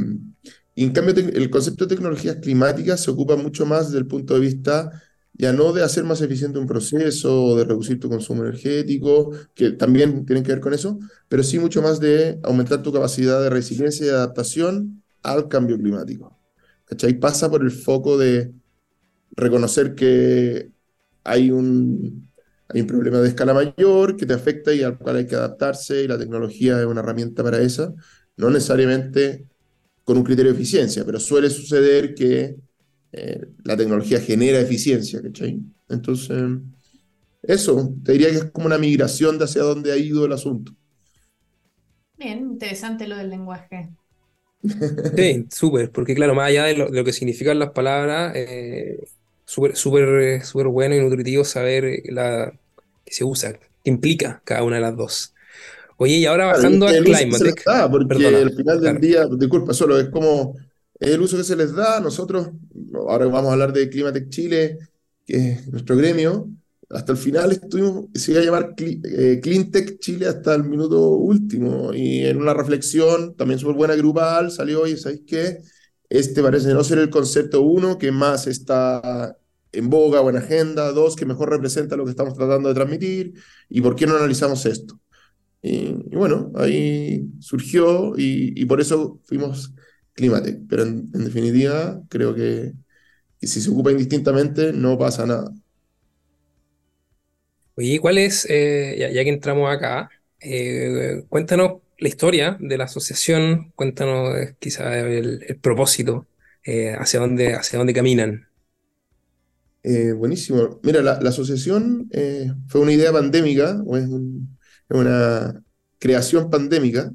y en cambio, el concepto de tecnologías climáticas se ocupa mucho más desde el punto de vista ya no de hacer más eficiente un proceso o de reducir tu consumo energético, que también tienen que ver con eso, pero sí mucho más de aumentar tu capacidad de resiliencia y adaptación al cambio climático. ¿Cachai? Pasa por el foco de reconocer que hay un, hay un problema de escala mayor que te afecta y al cual hay que adaptarse y la tecnología es una herramienta para eso, no necesariamente con un criterio de eficiencia, pero suele suceder que eh, la tecnología genera eficiencia, ¿cachai? Entonces, eso, te diría que es como una migración de hacia dónde ha ido el asunto. Bien, interesante lo del lenguaje. Sí, súper, porque claro, más allá de lo, que significan las palabras, eh, súper súper súper bueno y nutritivo saber la, se usa, que implica cada una de las dos. Oye, y ahora bajando al Climatec. porque al final del día, disculpa, solo es como el uso que se les da. Nosotros, ahora vamos a hablar de Climatec Chile, que es nuestro gremio, hasta el final estuvimos, se iba a llamar eh, Cleantech Chile hasta el minuto último. Y en una reflexión también súper buena grupal salió, oye, ¿sabéis qué? Este parece no ser el concepto uno que más está en boga o en agenda, dos que mejor representa lo que estamos tratando de transmitir, y por qué no analizamos esto. Y, bueno, ahí surgió y, por eso fuimos Climatec, pero en, definitiva creo que, que si se ocupa indistintamente no pasa nada. Oye, ¿cuál es, eh, ya, que entramos acá, eh, cuéntanos la historia de la asociación, cuéntanos eh, quizá el, propósito, hacia, dónde, hacia dónde caminan. buenísimo. Mira, la, asociación fue una idea pandémica, o es, una creación pandémica.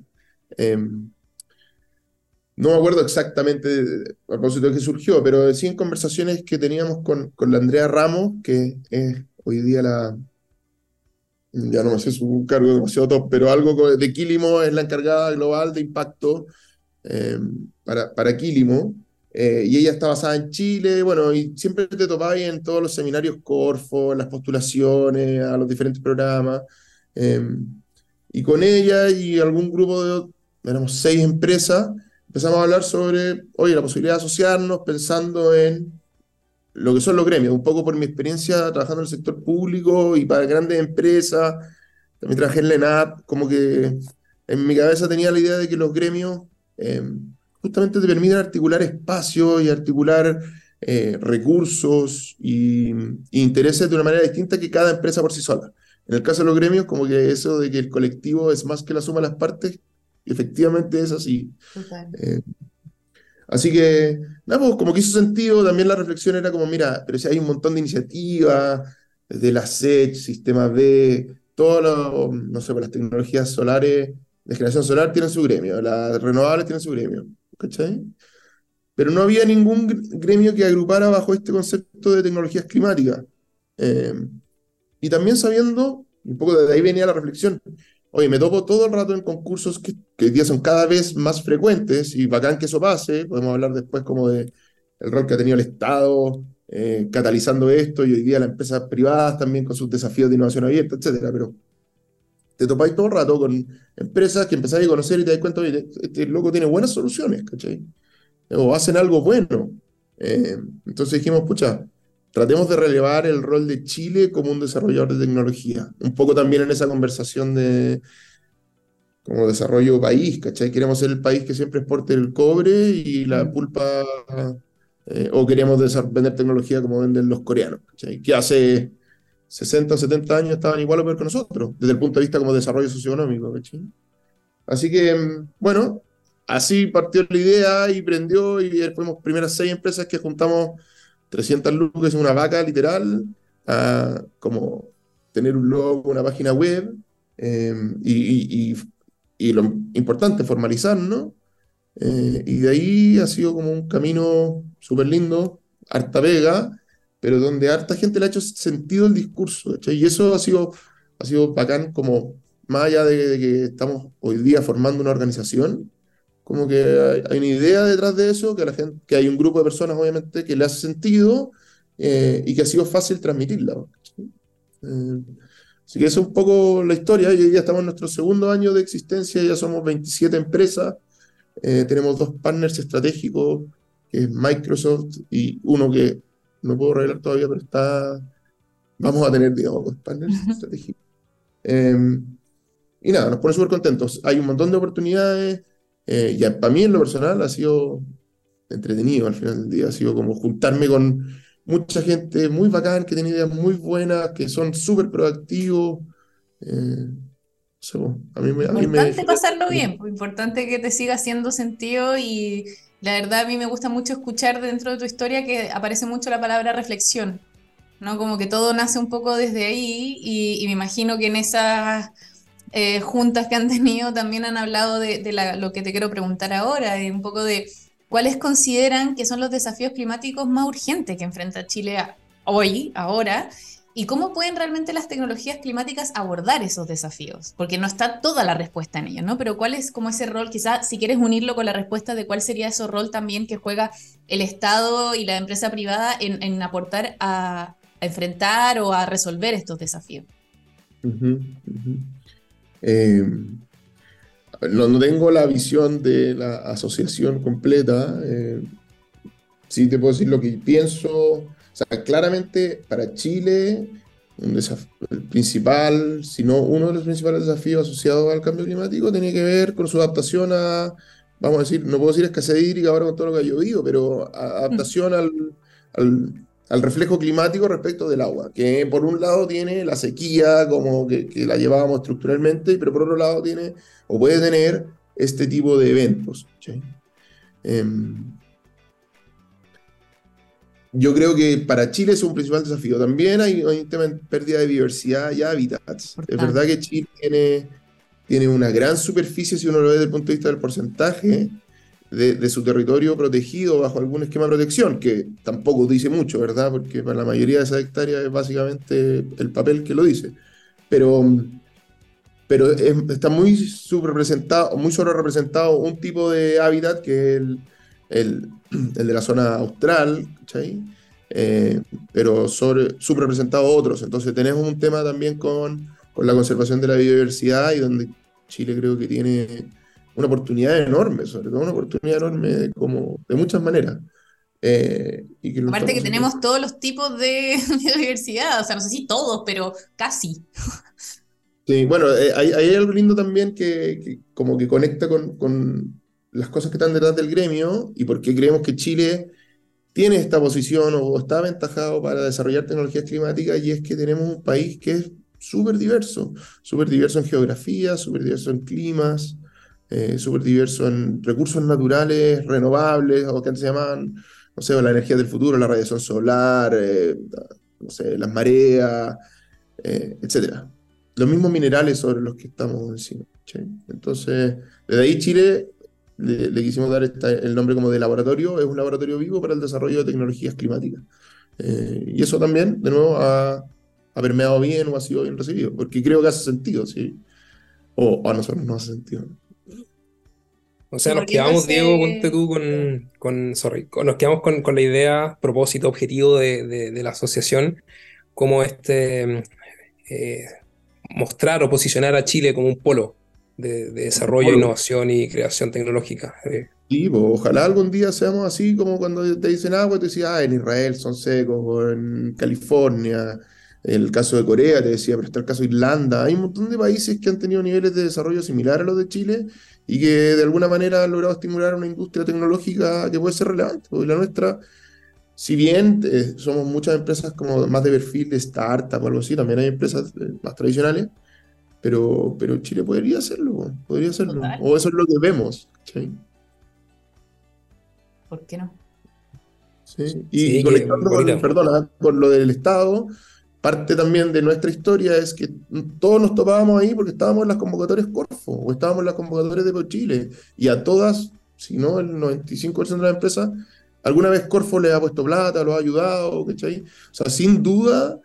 Em, no me acuerdo exactamente a propósito de qué surgió, pero sí en conversaciones que teníamos con, con la Andrea Ramos, que es hoy día la, ya no me sé su cargo demasiado top, pero algo de Quilimo es la encargada global de impacto eh, para, para. Eh, y ella está basada en Chile, bueno, y siempre te topáis en todos los seminarios Corfo, en las postulaciones, a los diferentes programas. Eh, y con ella y algún grupo de, éramos seis empresas, empezamos a hablar sobre, oye, la posibilidad de asociarnos pensando en lo que son los gremios, un poco por mi experiencia trabajando en el sector público y para grandes empresas, también trabajé en la como que en mi cabeza tenía la idea de que los gremios eh, justamente te permiten articular espacios y articular eh, recursos y, intereses de una manera distinta que cada empresa por sí sola. En el caso de los gremios, como que eso de que el colectivo es más que la suma de las partes, efectivamente es así. Eh, Así que, nada, pues, como que hizo sentido, también la reflexión era como, mira, pero si hay un montón de iniciativas, desde la SET, Sistema B, todo no sé, pues, las tecnologías solares de generación solar tienen su gremio, las renovables tienen su gremio, ¿cachai? Pero no había ningún gremio que agrupara bajo este concepto de tecnologías climáticas. Eh, y también sabiendo, un poco de ahí venía la reflexión, Oye, me topo todo el rato en concursos que, que hoy día son cada vez más frecuentes y bacán que eso pase. Podemos hablar después como de el rol que ha tenido el Estado eh, catalizando esto y hoy día las empresas privadas también con sus desafíos de innovación abierta, etcétera. Pero te topáis todo el rato con empresas que empezáis a conocer y te das cuenta, oye, este loco tiene buenas soluciones, ¿cachai? O hacen algo bueno. Eh, entonces dijimos, pucha, tratemos de relevar el rol de Chile como un desarrollador de tecnología. Un poco también en esa conversación de como desarrollo país, ¿cachai? Queremos ser el país que siempre exporte el cobre y la pulpa, eh, o queremos vender tecnología como venden los coreanos, ¿cachai? Que hace 60 o 70 años estaban igual o peor que nosotros, desde el punto de vista como desarrollo socioeconómico, ¿cachai? Así que, bueno, así partió la idea y prendió y fuimos primeras seis empresas que juntamos 300 lucas en una vaca, literal, a como tener un logo, una página web, em, y, lo importante, formalizar, ¿no? Eh, y de ahí ha sido como un camino súper lindo, harta vega, pero donde harta gente le ha hecho sentido el discurso, Y eso ha sido, ha sido bacán, como más allá de que estamos hoy día formando una organización, como que hay, una idea detrás de eso, que, la gente, que hay un grupo de personas, obviamente, que le hace sentido eh, y que ha sido fácil transmitirla. Eh, así que eso es un poco la historia. Hoy ya estamos en nuestro segundo año de existencia, ya somos 27 empresas, eh, tenemos dos partners estratégicos, que es Microsoft y uno que no puedo revelar todavía, pero está, vamos a tener, digamos, dos partners estratégicos. y nada, nos pone súper contentos. Hay un montón de oportunidades eh, y para mí en lo personal ha sido entretenido al final del día, ha sido como juntarme con mucha gente muy bacán, que tiene ideas muy buenas, que son súper proactivos. Eh, a mí me, importante pasarlo bien, pues, importante que te siga haciendo sentido y la verdad a mí me gusta mucho escuchar dentro de tu historia que aparece mucho la palabra reflexión, ¿no? Como que todo nace un poco desde ahí y, y me imagino que en esas eh, juntas que han tenido también han hablado de, lo que te quiero preguntar ahora, de un poco de cuáles consideran que son los desafíos climáticos más urgentes que enfrenta Chile hoy, ahora, ¿Y cómo pueden realmente las tecnologías climáticas abordar esos desafíos? Porque no está toda la respuesta en ello, ¿no? Pero ¿cuál es como ese rol? Quizás si quieres unirlo con la respuesta de cuál sería ese rol también que juega el Estado y la empresa privada en, aportar a, enfrentar o a resolver estos desafíos. Eh, no, tengo la visión de la asociación completa. Eh, sí te puedo decir lo que pienso o sea, claramente para Chile, un el principal, si no uno de los principales desafíos asociados al cambio climático, tiene que ver con su adaptación a, vamos a decir, no puedo decir escasez hídrica ahora con todo lo que ha llovido, pero adaptación al, al, reflejo climático respecto del agua, que por un lado tiene la sequía, como que, la llevábamos estructuralmente, pero por otro lado tiene, o puede tener, este tipo de eventos. Em, yo creo que para Chile es un principal desafío. También hay, un tema de pérdida de diversidad y hábitats. Es verdad que Chile tiene, tiene una gran superficie, si uno lo ve desde el punto de vista del porcentaje de, su territorio protegido bajo algún esquema de protección, que tampoco dice mucho, ¿verdad? Porque para la mayoría de esas hectáreas es básicamente el papel que lo dice. Pero, pero está muy subrepresentado, muy solo representado un tipo de hábitat que es el el, el de la zona austral, ¿cachai? Eh, pero sobre, subrepresentado otros. Entonces tenemos un tema también con, con la conservación de la biodiversidad y donde Chile creo que tiene una oportunidad enorme, sobre todo una oportunidad enorme de, como, de muchas maneras. Eh, y que Aparte que tenemos todos los tipos de biodiversidad, o sea, no sé si todos, pero casi. Sí, bueno, eh, hay, hay, algo lindo también que, que como que conecta con, con, las cosas que están detrás del gremio y por qué creemos que Chile tiene esta posición o está aventajado para desarrollar tecnologías climáticas y es que tenemos un país que es súper diverso, súper diverso en geografía, súper diverso en climas, eh, súper diverso en recursos naturales renovables o que se llamaban, no sé, la energía del futuro, la radiación solar, eh, no sé, las mareas, eh, etc. Los mismos minerales sobre los que estamos encima. Entonces, desde ahí Chile le, quisimos dar el nombre como de laboratorio, es un laboratorio vivo para el desarrollo de tecnologías climáticas. Eh, y eso también, de nuevo, ha, ha, permeado bien o ha sido bien recibido, porque creo que hace sentido, ¿sí? O a nosotros no hace sentido. O sea, nos quedamos, Diego, ponte tú con, con, sorry, nos quedamos con, con, la idea, propósito, objetivo de, de, la asociación, como este eh, mostrar o posicionar a Chile como un polo de, desarrollo, innovación y creación tecnológica. Eh. Sí, pues, ojalá algún día seamos así como cuando te dicen agua, te decías, ah, en Israel son secos, o en California, el caso de Corea, te decía, pero está el caso de Irlanda. Hay un montón de países que han tenido niveles de desarrollo similares a los de Chile y que de alguna manera han logrado estimular una industria tecnológica que puede ser relevante. Porque la nuestra, si bien eh, somos muchas empresas como más de perfil de startup o algo así, también hay empresas eh, más tradicionales pero, pero Chile podría hacerlo, podría hacerlo. O eso es lo que vemos. ¿Por qué no? Sí. Y conectando con, perdona, con lo del Estado, parte también de nuestra historia es que todos nos topábamos ahí porque estábamos en las convocatorias Corfo o estábamos en las convocatorias de Chile y a todas, si no el 95% de las empresas, alguna vez Corfo le ha puesto plata, lo ha ayudado, ¿cachai? O sea, sin duda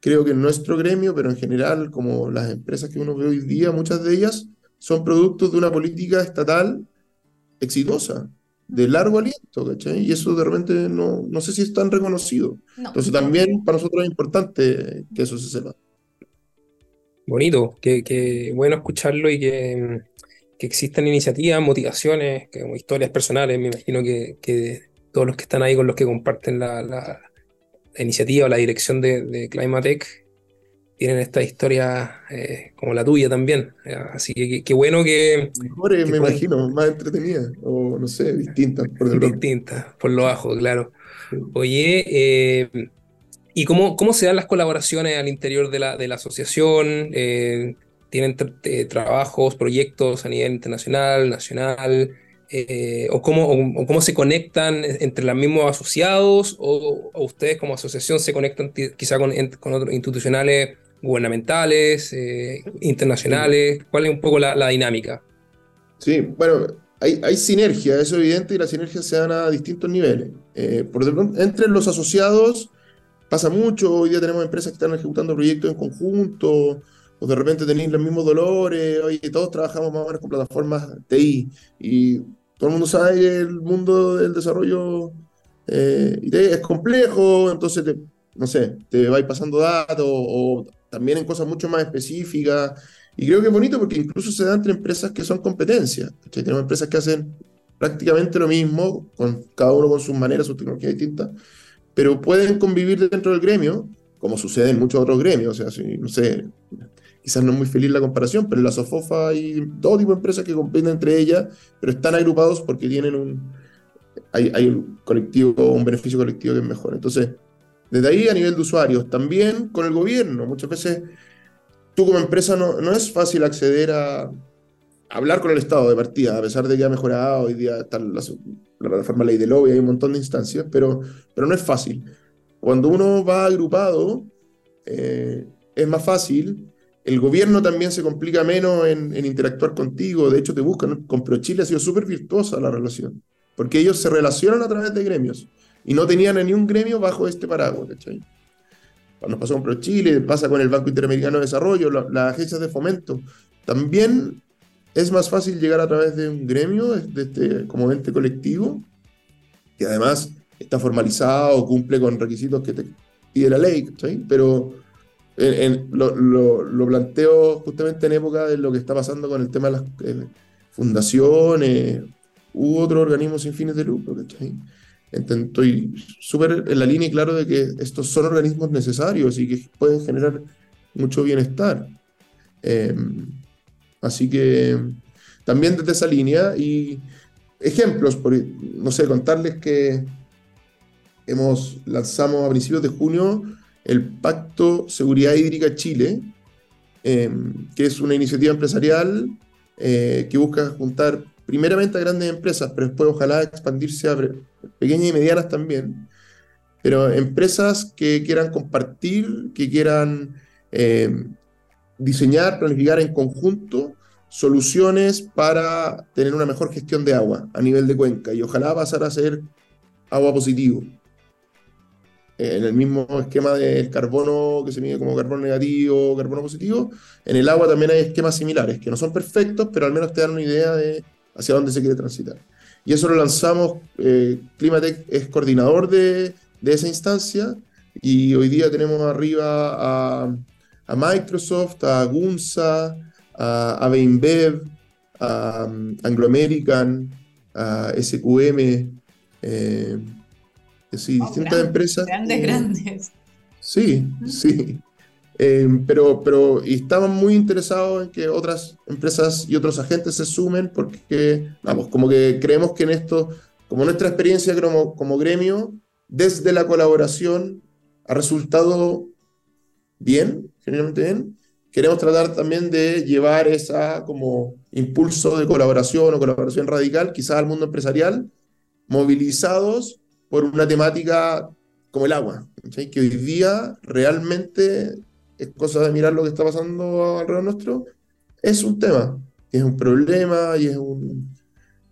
creo que nuestro gremio, pero en general, como las empresas que uno ve hoy día, muchas de ellas son productos de una política estatal exitosa, de largo aliento, ¿cachai? Y eso de repente no, no sé si es tan reconocido. Entonces también para nosotros es importante que eso se sepa. Bonito, que, bueno escucharlo y que, que existan iniciativas, motivaciones, que, como historias personales, me imagino que, que todos los que están ahí con los que comparten la, la la iniciativa o la dirección de, de Climatech tienen esta historia eh, como la tuya también. Así que qué bueno que. Mejores, me imagino, más entretenidas, o no sé, distintas por Distintas, por lo bajo, claro. Oye, eh, ¿y cómo, cómo se dan las colaboraciones al interior de la, de la asociación? Eh, ¿Tienen trabajos, proyectos a nivel internacional, nacional? Eh, o, cómo, o, cómo se conectan entre los mismos asociados o, ustedes como asociación se conectan quizá con, con otros institucionales gubernamentales, eh, internacionales? ¿Cuál es un poco la, dinámica? Sí, bueno, hay, hay, sinergia, eso es evidente, y la sinergia se dan a distintos niveles. Eh, por entre los asociados pasa mucho, hoy día tenemos empresas que están ejecutando proyectos en conjunto, o de repente tenéis los mismos dolores, oye, todos trabajamos más o menos con plataformas TI, y todo el mundo sabe que el mundo del desarrollo eh, es complejo, entonces, no sé, te vais pasando datos, o también en cosas mucho más específicas, y creo que es bonito porque incluso se da entre empresas que son competencias. Tenemos empresas que hacen prácticamente lo mismo, con cada uno con sus maneras, sus tecnologías distintas, pero pueden convivir dentro del gremio, como sucede en muchos otros gremios. O sea, no sé, quizás no es muy feliz la comparación, pero en la Sofofa hay todo tipo de empresas que compiten entre ellas, pero están agrupados porque tienen un. Hay, hay un colectivo, un beneficio colectivo que es mejor. Entonces, desde ahí a nivel de usuarios, también con el gobierno. Muchas veces tú como empresa no, no es fácil acceder a, hablar con el Estado de partida, a pesar de que ha mejorado, hoy día está la, la plataforma Ley de Lobby, hay un montón de instancias, pero, pero no es fácil. Cuando uno va agrupado, eh, es más fácil. El gobierno también se complica menos en, en, interactuar contigo, de hecho te buscan. Con ProChile ha sido súper virtuosa la relación, porque ellos se relacionan a través de gremios y no tenían ni un gremio bajo este paraguas. ¿cachai? Nos pasó con ProChile, pasa con el Banco Interamericano de Desarrollo, las la agencias de fomento. También es más fácil llegar a través de un gremio, de este, como ente colectivo, que además está formalizado, cumple con requisitos que te pide la ley, ¿sí? pero en, lo, lo, planteo justamente en época de lo que está pasando con el tema de las eh, fundaciones u otros organismos sin fines de lucro. ¿sí? Estoy súper en la línea y claro de que estos son organismos necesarios y que pueden generar mucho bienestar. Eh, Así que también desde esa línea y ejemplos, por, no sé, contarles que hemos lanzamos a principios de junio el Pacto Seguridad Hídrica Chile, em, que es una iniciativa empresarial eh, que busca juntar primeramente a grandes empresas, pero después ojalá expandirse a pequeñas y medianas también, pero empresas que quieran compartir, que quieran em, diseñar, planificar en conjunto soluciones para tener una mejor gestión de agua a nivel de cuenca y ojalá pasar a ser agua positivo. Eh, en el mismo esquema del carbono que se mide como carbono negativo, carbono positivo, en el agua también hay esquemas similares que no son perfectos, pero al menos te dan una idea de hacia dónde se quiere transitar. Y eso lo lanzamos, eh, Climatec es coordinador de, de, esa instancia y hoy día tenemos arriba a a Microsoft, a Gunsa, a, a a um, Anglo American, a SQM, eh, distintas empresas. Grandes, grandes. Sí, sí. Eh, pero, pero y estaban muy interesados en que otras empresas y otros agentes se sumen porque, vamos, como que creemos que en esto, como nuestra experiencia como, como gremio, desde la colaboración ha resultado bien, generalmente bien, queremos tratar también de llevar esa como impulso de colaboración o colaboración radical, quizás al mundo empresarial, movilizados por una temática como el agua, que hoy día realmente es cosa de mirar lo que está pasando alrededor nuestro, es un tema, es un problema y es, un,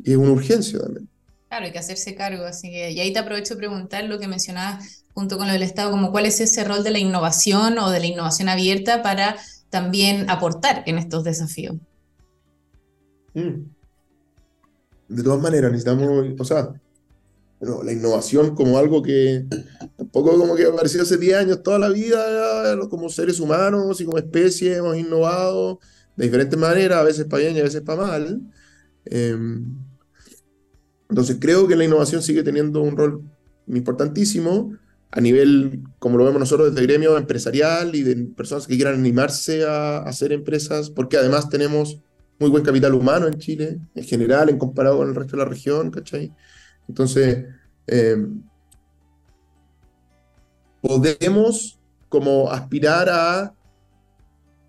y es una urgencia también. Claro, hay que hacerse cargo, así que, y ahí te aprovecho de preguntar lo que mencionabas junto con lo del Estado, como cuál es ese rol de la innovación o de la innovación abierta para también aportar en estos desafíos. Mm. De todas maneras, necesitamos, o sea, bueno, la innovación como algo que tampoco como que apareció hace 10 años, toda la vida, como seres humanos y como especie hemos innovado de diferentes maneras, a veces para bien y a veces para mal. Em, entonces creo que la innovación sigue teniendo un rol importantísimo, a nivel, como lo vemos nosotros desde el gremio empresarial y de personas que quieran animarse a, hacer empresas, porque además tenemos muy buen capital humano en Chile, en general, en comparado con el resto de la región, ¿cachai? Entonces, eh, podemos como aspirar a,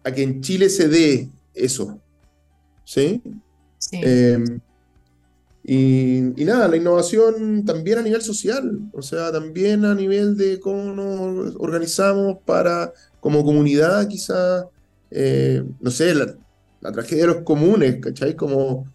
a que en Chile se dé eso, ¿sí? Sí. Eh, y, nada, la innovación también a nivel social, o sea, también a nivel de cómo nos organizamos para, como comunidad, quizás, eh, no sé, la, tragedia de los comunes, ¿cachai? Como,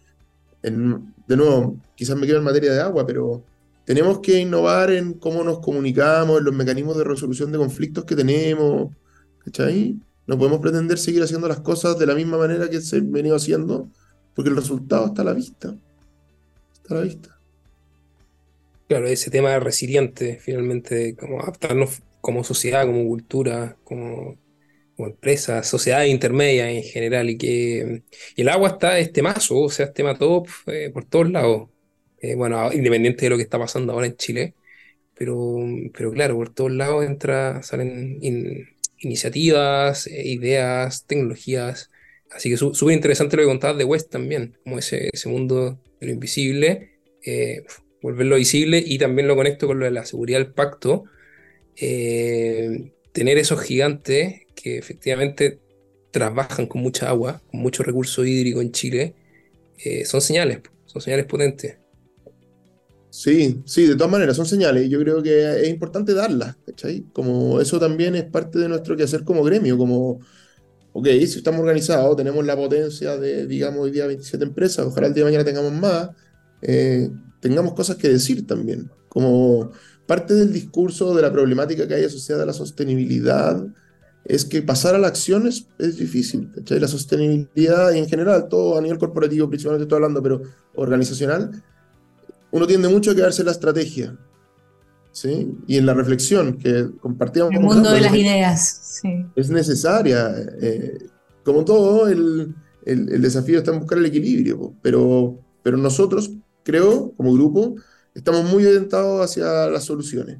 de nuevo, quizás me quedo en materia de agua, pero tenemos que innovar en cómo nos comunicamos, en los mecanismos de resolución de conflictos que tenemos, ¿cachai? No podemos pretender seguir haciendo las cosas de la misma manera que se han venido haciendo, porque el resultado está a la vista. Está a la vista. Claro, ese tema resiliente, finalmente, como adaptarnos como sociedad, como cultura, como, como empresa, sociedad intermedia en general, y que el agua está este mazo, o sea, este top eh, por todos lados. Eh, bueno, independiente de lo que está pasando ahora en Chile, pero, pero claro, por todos lados entra, salen iniciativas, eh, ideas, tecnologías. Así que súper interesante lo que contabas de West también, como ese, ese mundo de lo invisible volverlo visible y también lo conecto con lo de la seguridad del pacto. Tener esos gigantes que efectivamente trabajan con mucha agua, con mucho recurso hídrico en Chile, eh, son señales, son señales potentes. Sí, sí, de todas maneras, son señales. Yo creo que es importante darlas, ¿cachai? Como eso también es parte de nuestro quehacer como gremio, como, ok, si estamos organizados, tenemos la potencia de, digamos, hoy día 27 empresas, ojalá el día de mañana tengamos más, eh, tengamos cosas que decir también, como parte del discurso de la problemática que hay asociada a la sostenibilidad es que pasar a la acción es, difícil. La sostenibilidad y en general, todo a nivel corporativo, principalmente estoy hablando, pero organizacional, uno tiende mucho a quedarse en la estrategia. ¿sí? Y en la reflexión que compartíamos. El mundo de las ideas. Sí. Es necesaria. Eh, como todo, el, el, el, desafío está en buscar el equilibrio, pero, pero nosotros creo, como grupo, estamos muy orientados hacia las soluciones.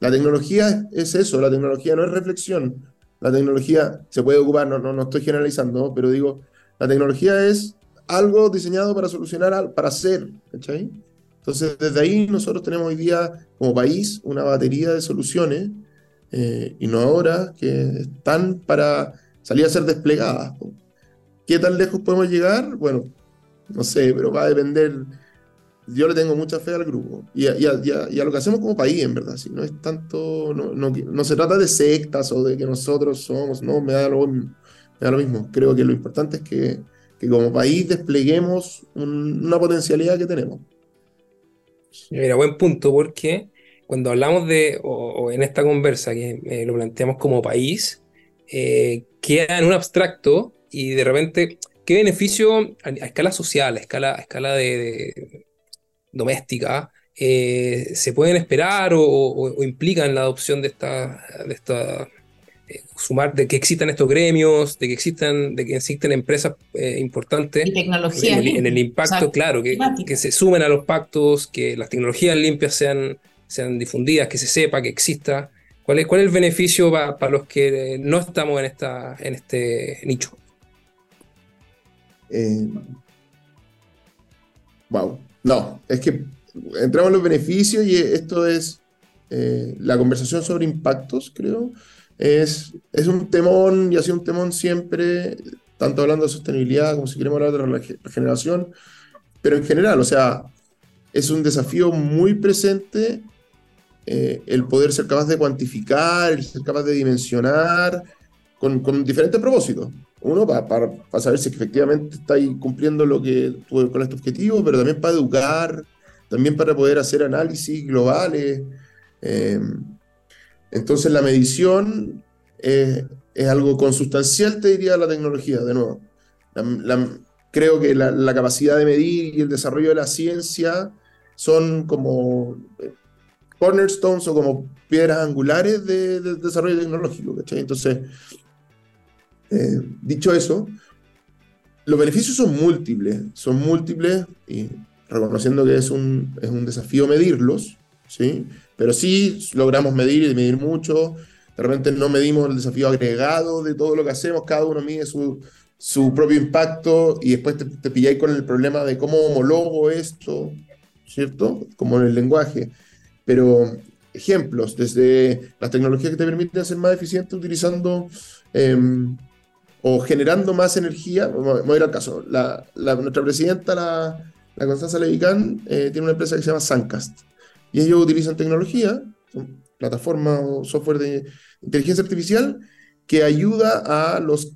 La tecnología es eso, la tecnología no es reflexión, la tecnología se puede ocupar, no, no, estoy generalizando, pero digo, la tecnología es algo diseñado para solucionar, para hacer, ¿cachai? Entonces, desde ahí nosotros tenemos hoy día como país una batería de soluciones eh, innovadoras que están para salir a ser desplegadas. ¿Qué tan lejos podemos llegar? Bueno, no sé, pero va a depender yo le tengo mucha fe al grupo y a, lo que hacemos como país, en verdad. Si no es tanto, no, no, se trata de sectas o de que nosotros somos, no, me da lo, me da lo mismo. Creo que lo importante es que, que como país despleguemos una potencialidad que tenemos. Mira, buen punto, porque cuando hablamos de, o, en esta conversa que eh, lo planteamos como país, eh, queda en un abstracto y de repente, ¿qué beneficio a, escala social, a escala, a escala de doméstica eh, se pueden esperar o, implican la adopción de esta, de esta eh, sumar de que existan estos gremios, de que existan, de que existen empresas eh, importantes y tecnología en, el, impacto, claro, que, que, se sumen a los pactos, que las tecnologías limpias sean, sean difundidas, que se sepa que exista. ¿Cuál es, cuál es el beneficio para los que no estamos en, esta, en este nicho? wow. No, es que entramos en los beneficios y esto es eh, la conversación sobre impactos, creo. Es, es un temón y ha sido un temón siempre, tanto hablando de sostenibilidad como si queremos hablar de regeneración, pero en general, o sea, es un desafío muy presente eh, el poder ser capaz de cuantificar, el ser capaz de dimensionar con, con diferentes propósitos. Uno, para, para, saber si efectivamente estáis cumpliendo lo que con este objetivo, pero también para educar, también para poder hacer análisis globales. Em, entonces la medición es, algo consustancial, te diría, la tecnología, de nuevo. creo que la, capacidad de medir y el desarrollo de la ciencia son como eh, cornerstones o como piedras angulares de, de desarrollo tecnológico. ¿cachai? Entonces, eh, dicho eso, los beneficios son múltiples, son múltiples y reconociendo que es un, es un desafío medirlos, ¿sí? pero sí logramos medir y medir mucho. De repente no medimos el desafío agregado de todo lo que hacemos, cada uno mide su, su propio impacto y después te, te pilláis con el problema de cómo homologo esto, ¿cierto? Como en el lenguaje. Pero ejemplos, desde las tecnologías que te permiten ser más eficiente utilizando em, o generando más energía. Voy a ir al caso. La, nuestra presidenta, la, la Constanza Levicán, eh, tiene una empresa que se llama Suncast. Y ellos utilizan tecnología, plataforma o software de inteligencia artificial, que ayuda a los,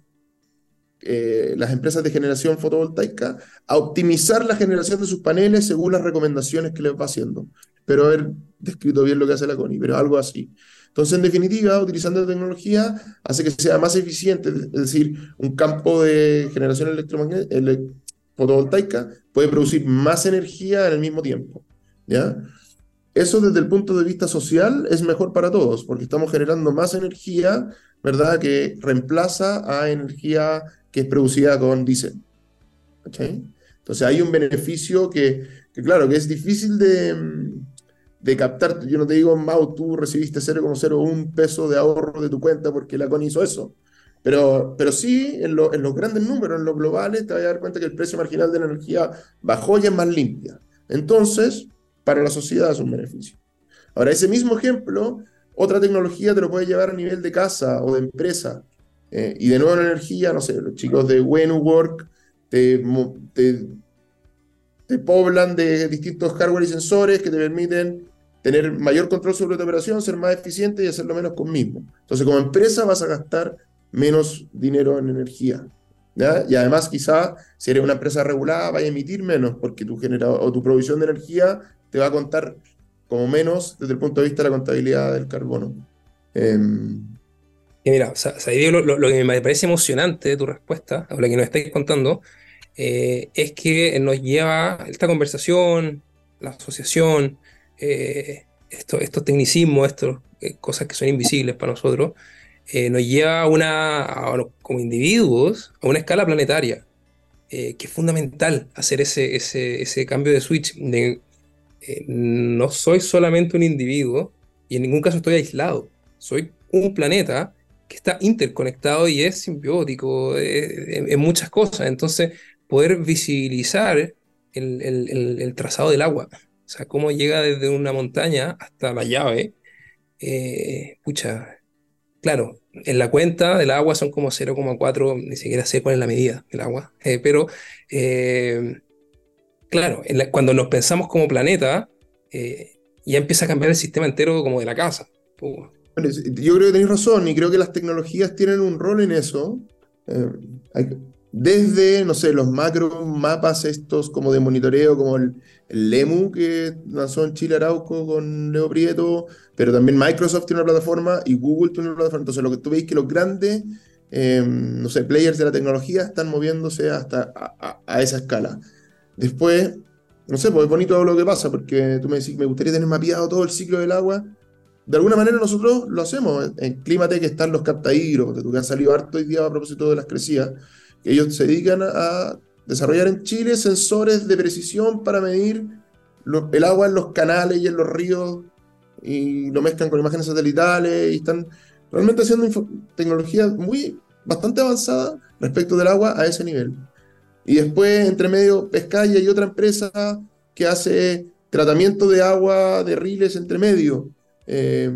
eh, las empresas de generación fotovoltaica a optimizar la generación de sus paneles según las recomendaciones que les va haciendo. espero haber descrito bien lo que hace la CONI, pero algo así. Entonces, en definitiva, utilizando tecnología hace que sea más eficiente, es decir, un campo de generación fotovoltaica puede producir más energía en el mismo tiempo. ¿ya? Eso desde el punto de vista social es mejor para todos, porque estamos generando más energía, ¿verdad?, que reemplaza a energía que es producida con diésel. Entonces hay un beneficio que, que, claro, que es difícil de, de captar. Yo no te digo, Mau, tú recibiste 0,01 peso de ahorro de tu cuenta porque la CON hizo eso. Pero, pero sí, en, en, los grandes números, en los globales, te vas a dar cuenta que el precio marginal de la energía bajó y es más limpia. Entonces, para la sociedad es un beneficio. Ahora, ese mismo ejemplo, otra tecnología te lo puede llevar a nivel de casa o de empresa. Eh, y de nuevo la energía, no sé, los chicos de Work te, te, te poblan de distintos hardware y sensores que te permiten tener mayor control sobre tu operación, ser más eficiente y hacerlo menos con mismo. Entonces, como empresa vas a gastar menos dinero en energía. Y además, quizá, si eres una empresa regulada, vaya a emitir menos, porque tu, generador, o tu provisión de energía te va a contar como menos desde el punto de vista de la contabilidad del carbono. Em, y mira, o sea, lo, que me parece emocionante de tu respuesta, a lo que nos estáis contando, eh, es que nos lleva esta conversación, la asociación, eh, esto, estos tecnicismos, estas eh, cosas que son invisibles para nosotros, eh, nos lleva a una, como individuos a una escala planetaria, eh, que es fundamental hacer ese, ese, ese cambio de switch. De, eh, no soy solamente un individuo y en ningún caso estoy aislado, soy un planeta que está interconectado y es simbiótico en, muchas cosas. Entonces, poder visibilizar el, el, el, trazado del agua, sea, cómo llega desde una montaña hasta la llave, pucha, Claro, en la cuenta del agua son como 0,4, ni siquiera sé cuál es la medida del agua, eh, pero eh, claro, cuando nos pensamos como planeta, eh, ya empieza a cambiar el sistema entero como de la casa. yo creo que tenéis razón y creo que las tecnologías tienen un rol en eso. Desde, no sé, los macro mapas estos como de monitoreo, como el, Lemu que lanzó en Chile Arauco con Leo Prieto, pero también Microsoft tiene una plataforma y Google tiene una plataforma. Entonces, lo que tú veis que los grandes, em, no sé, players de la tecnología están moviéndose hasta a, esa escala. Después, no sé, pues es bonito lo que pasa, porque tú me decís, me gustaría tener mapeado todo el ciclo del agua. De alguna manera nosotros lo hacemos. En Climatec están los tu que han salido harto hoy día a propósito de las crecidas, que ellos se dedican a desarrollar en Chile sensores de precisión para medir el agua en los canales y en los ríos y lo mezclan con imágenes satelitales y están realmente haciendo tecnología muy bastante avanzada respecto del agua a ese nivel. Y después, entre medio, Pescaya y otra empresa que hace tratamiento de agua de riles entre medio, eh,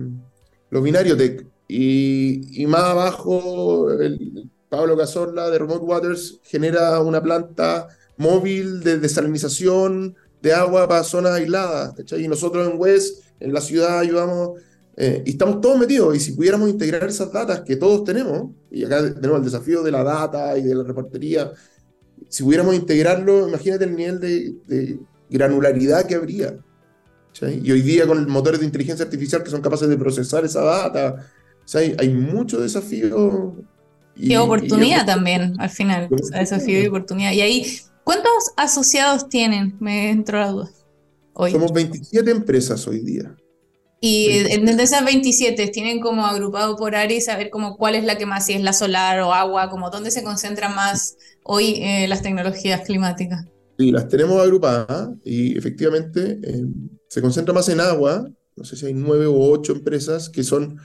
los Binariotech. Y, y más abajo, el, Pablo Cazorla de Remote Waters genera una planta móvil de desalinización de agua para zonas aisladas. Y nosotros en West, en la ciudad, ayudamos eh, y estamos todos metidos. Y si pudiéramos integrar esas datas que todos tenemos, y acá tenemos el desafío de la data y de la reportería, si pudiéramos integrarlo, imagínate el nivel de, granularidad que habría. Y hoy día con motores de inteligencia artificial que son capaces de procesar esa data, hay, muchos desafíos y, oportunidad también, al final. desafío y oportunidad. Y ahí, ¿cuántos asociados tienen? Me entró la duda. Hoy. Somos 27 empresas hoy día. Y de esas 27, ¿tienen como agrupado por área y saber como cuál es la que más, si es la solar o agua, como dónde se concentran más hoy eh, las tecnologías climáticas? Sí, las tenemos agrupadas y efectivamente eh, se concentra más en agua. No sé si hay nueve u ocho empresas que son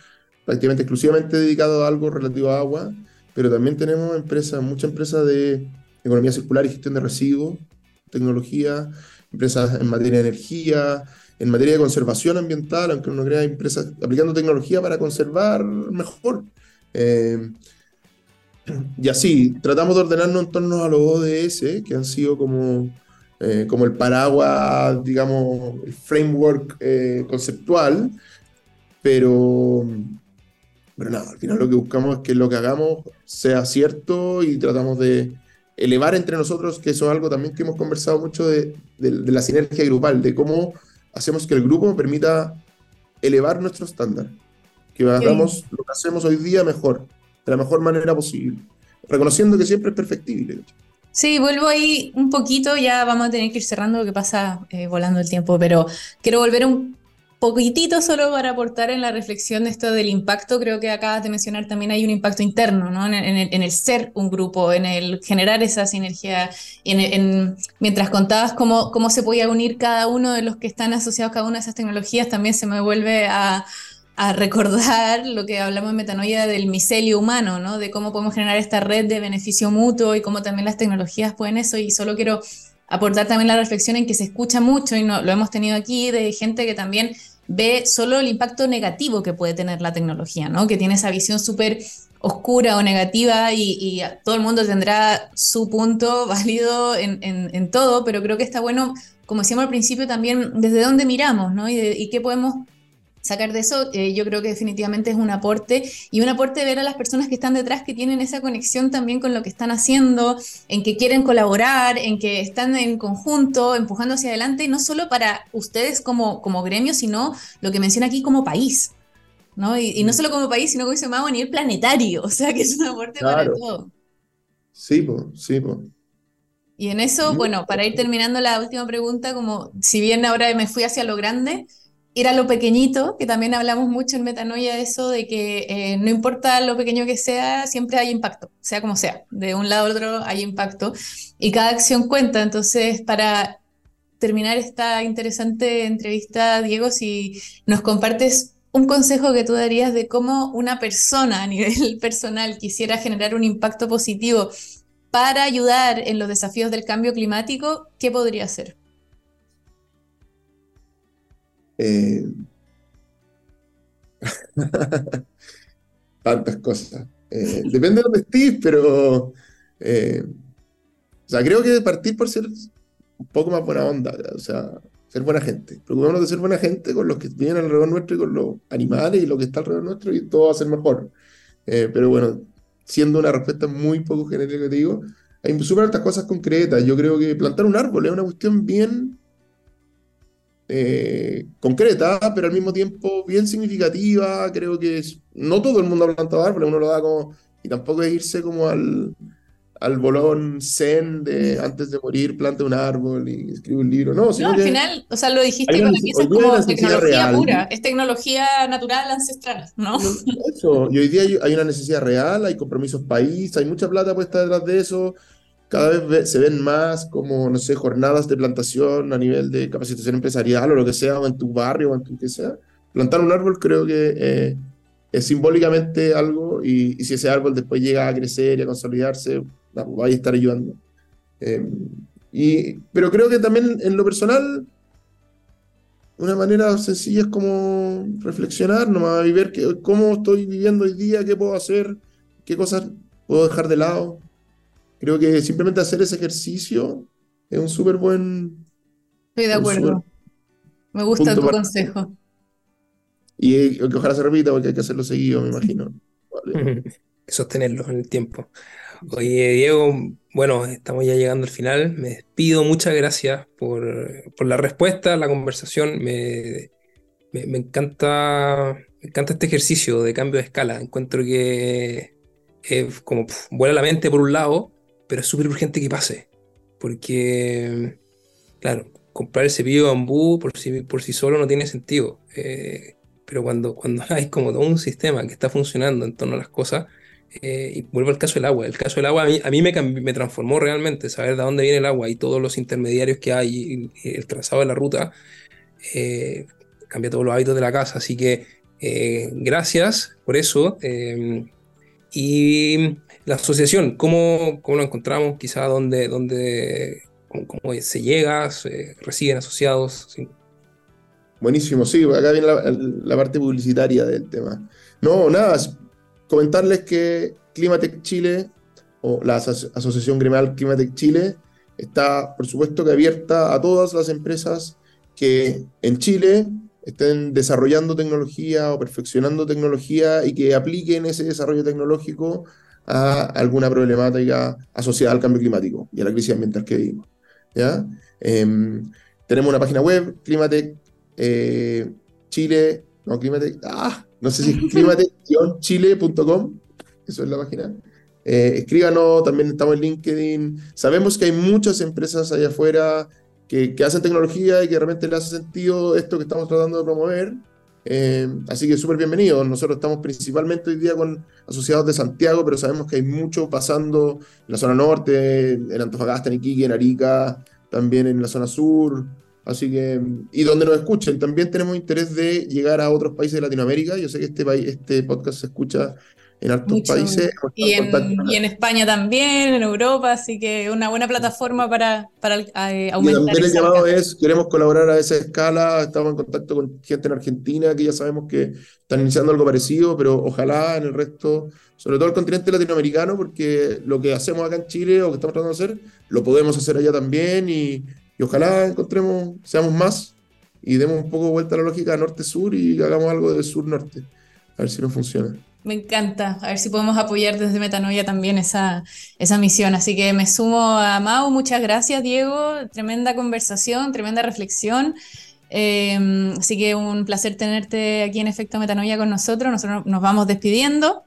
prácticamente exclusivamente dedicadas a algo relativo a agua pero también tenemos empresas, muchas empresas de economía circular y gestión de residuos, tecnología, empresas en materia de energía, en materia de conservación ambiental, aunque uno crea empresas aplicando tecnología para conservar mejor. Eh, y así, tratamos de ordenarnos en torno a los ODS, que han sido como, eh, como el paraguas, digamos, el framework eh, conceptual, pero pero nada, al final lo que buscamos es que lo que hagamos sea cierto y tratamos de elevar entre nosotros, que eso es algo también que hemos conversado mucho de, la sinergia grupal, de cómo hacemos que el grupo permita elevar nuestro estándar, que hagamos lo que hacemos hoy día mejor, de la mejor manera posible, reconociendo que siempre es perfectible. Sí, vuelvo ahí un poquito, ya vamos a tener que ir cerrando lo que pasa eh, volando el tiempo, pero quiero volver un poquitito solo para aportar en la reflexión de esto del impacto, creo que acabas de mencionar también hay un impacto interno, ¿no? En, el, ser un grupo, en el generar esa sinergia, en, mientras contabas cómo, cómo se podía unir cada uno de los que están asociados a cada una de esas tecnologías, también se me vuelve a, a recordar lo que hablamos en Metanoia del micelio humano, ¿no? De cómo podemos generar esta red de beneficio mutuo y cómo también las tecnologías pueden eso. Y solo quiero aportar también la reflexión en que se escucha mucho, y no, lo hemos tenido aquí, de gente que también ve solo el impacto negativo que puede tener la tecnología, ¿no? Que tiene esa visión súper oscura o negativa y, todo el mundo tendrá su punto válido en, todo, pero creo que está bueno, como decíamos al principio, también desde dónde miramos, ¿no? Y, y qué podemos sacar de eso, eh, yo creo que definitivamente es un aporte y un aporte ver a las personas que están detrás que tienen esa conexión también con lo que están haciendo, en que quieren colaborar, en que están en conjunto, empujando hacia adelante, no solo para ustedes como, como gremio, sino lo que menciona aquí como país. ¿no? Y, no mm. solo como país, sino como dice Mago a nivel planetario, o sea que es un aporte para todo. Sí, pues, sí, pues. Y en eso, bueno, para ir terminando la última pregunta, como si bien ahora me fui hacia lo grande, ir a lo pequeñito, que también hablamos mucho en Metanoia de eso, de que eh, no importa lo pequeño que sea, siempre hay impacto, sea como sea, de un lado a otro hay impacto y cada acción cuenta. Entonces, para terminar esta interesante entrevista, Diego, si nos compartes un consejo que tú darías de cómo una persona a nivel personal quisiera generar un impacto positivo para ayudar en los desafíos del cambio climático, ¿qué podría hacer? Eh, tantas cosas. Eh, depende de dónde estés, pero. Eh, o sea, creo que partir por ser un poco más buena onda, o sea, ser buena gente. Preocupémonos de ser buena gente con los que vienen alrededor nuestro y con los animales y lo que está alrededor nuestro y todo va a ser mejor. pero bueno, siendo una respuesta muy poco genérica que te digo, hay súper altas cosas concretas. Yo creo que plantar un árbol es una cuestión bien eh, concreta, pero al mismo tiempo bien significativa. Creo que es, no todo el mundo ha plantado árboles, uno lo da como, y tampoco es irse como al, al bolón zen de antes de morir plante un árbol y escribe un libro. No, no al final, o sea, lo dijiste con es como tecnología pura, es tecnología natural, ancestral, ¿no? Eso, y hoy día hay una necesidad real, hay compromisos país, hay mucha plata puesta detrás de eso cada vez se ven más como, no sé, jornadas de plantación a nivel de capacitación empresarial o lo que sea, o en tu barrio o en tu que sea. Plantar un árbol creo que eh, es simbólicamente algo y, si ese árbol después llega a crecer y a consolidarse, pues va a estar ayudando. Em, y, pero creo que también en lo personal, una manera sencilla es como reflexionar, nomás y ver que, cómo estoy viviendo hoy día, qué puedo hacer, qué cosas puedo dejar de lado. Creo que simplemente hacer ese ejercicio es un súper buen... Estoy de acuerdo. Me gusta tu consejo. Y que ojalá se repita porque hay que hacerlo seguido, me imagino. Sostenerlo en el tiempo. Oye, Diego, bueno, estamos ya llegando al final. Me despido, muchas gracias por, la respuesta, la conversación. Me, me, encanta, me encanta este ejercicio de cambio de escala. Encuentro que es como vuela la mente por un lado, pero es súper urgente que pase. Porque, claro, comprar el cepillo de bambú por sí, por sí solo no tiene sentido. Eh, pero cuando, cuando hay como todo un sistema que está funcionando en torno a las cosas, eh, y vuelvo al caso del agua. El caso del agua a mí, a mí me, me, transformó realmente saber de dónde viene el agua y todos los intermediarios que hay, y, el trazado de la ruta, eh, cambia todos los hábitos de la casa. Así que gracias por eso. y la asociación, ¿cómo, cómo lo encontramos? Quizá dónde, dónde cómo, se llega, se reciben asociados. Buenísimo, sí, acá viene la, parte publicitaria del tema. No, nada, comentarles que Climatec Chile o la Asociación Gremial Climatec Chile está, por supuesto, que abierta a todas las empresas que en Chile estén desarrollando tecnología o perfeccionando tecnología y que apliquen ese desarrollo tecnológico a alguna problemática asociada al cambio climático y a la crisis ambiental que vivimos. ¿ya? Em, tenemos una página web, climatec eh, Chile, no, Climate, ah, no sé si es climate-chile.com, eso es la página. Eh, escríbanos, también estamos en LinkedIn. Sabemos que hay muchas empresas allá afuera que, que hacen tecnología y que realmente les hace sentido esto que estamos tratando de promover. Eh, así que súper bienvenidos. Nosotros estamos principalmente hoy día con asociados de Santiago, pero sabemos que hay mucho pasando en la zona norte, en Antofagasta, en Iquique, en Arica, también en la zona sur. Así que, y donde nos escuchen, también tenemos interés de llegar a otros países de Latinoamérica. Yo sé que este, este podcast se escucha en hartos países. Y en, y en, España también, en Europa, así que una buena plataforma para, para eh, aumentar. Y también el llamado es, queremos colaborar a esa escala, estamos en contacto con gente en Argentina, que ya sabemos que están iniciando algo parecido, pero ojalá en el resto, sobre todo el continente latinoamericano, porque lo que hacemos acá en Chile o que estamos tratando de hacer, lo podemos hacer allá también y y ojalá encontremos, seamos más y demos un poco vuelta a la lógica norte-sur y hagamos algo de sur-norte. A ver si nos funciona. Me encanta, a ver si podemos apoyar desde Metanoia también esa, esa misión. Así que me sumo a Mau, muchas gracias Diego, tremenda conversación, tremenda reflexión. Em, así que un placer tenerte aquí en Efecto Metanoia con nosotros. Nosotros nos vamos despidiendo.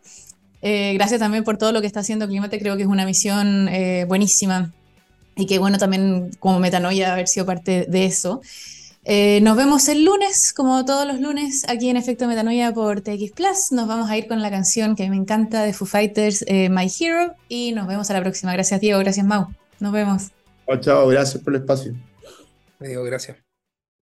Eh, gracias también por todo lo que está haciendo Climate, creo que es una misión eh, buenísima y que bueno también como metanoia haber sido parte de eso. Eh, nos vemos el lunes, como todos los lunes, aquí en Efecto Metanoia por TX Plus. Nos vamos a ir con la canción que a mí me encanta de Foo Fighters, eh, My Hero, y nos vemos a la próxima. Gracias, Diego. Gracias, Mau. Nos vemos. Chao, chao. Gracias por el espacio. Diego, gracias.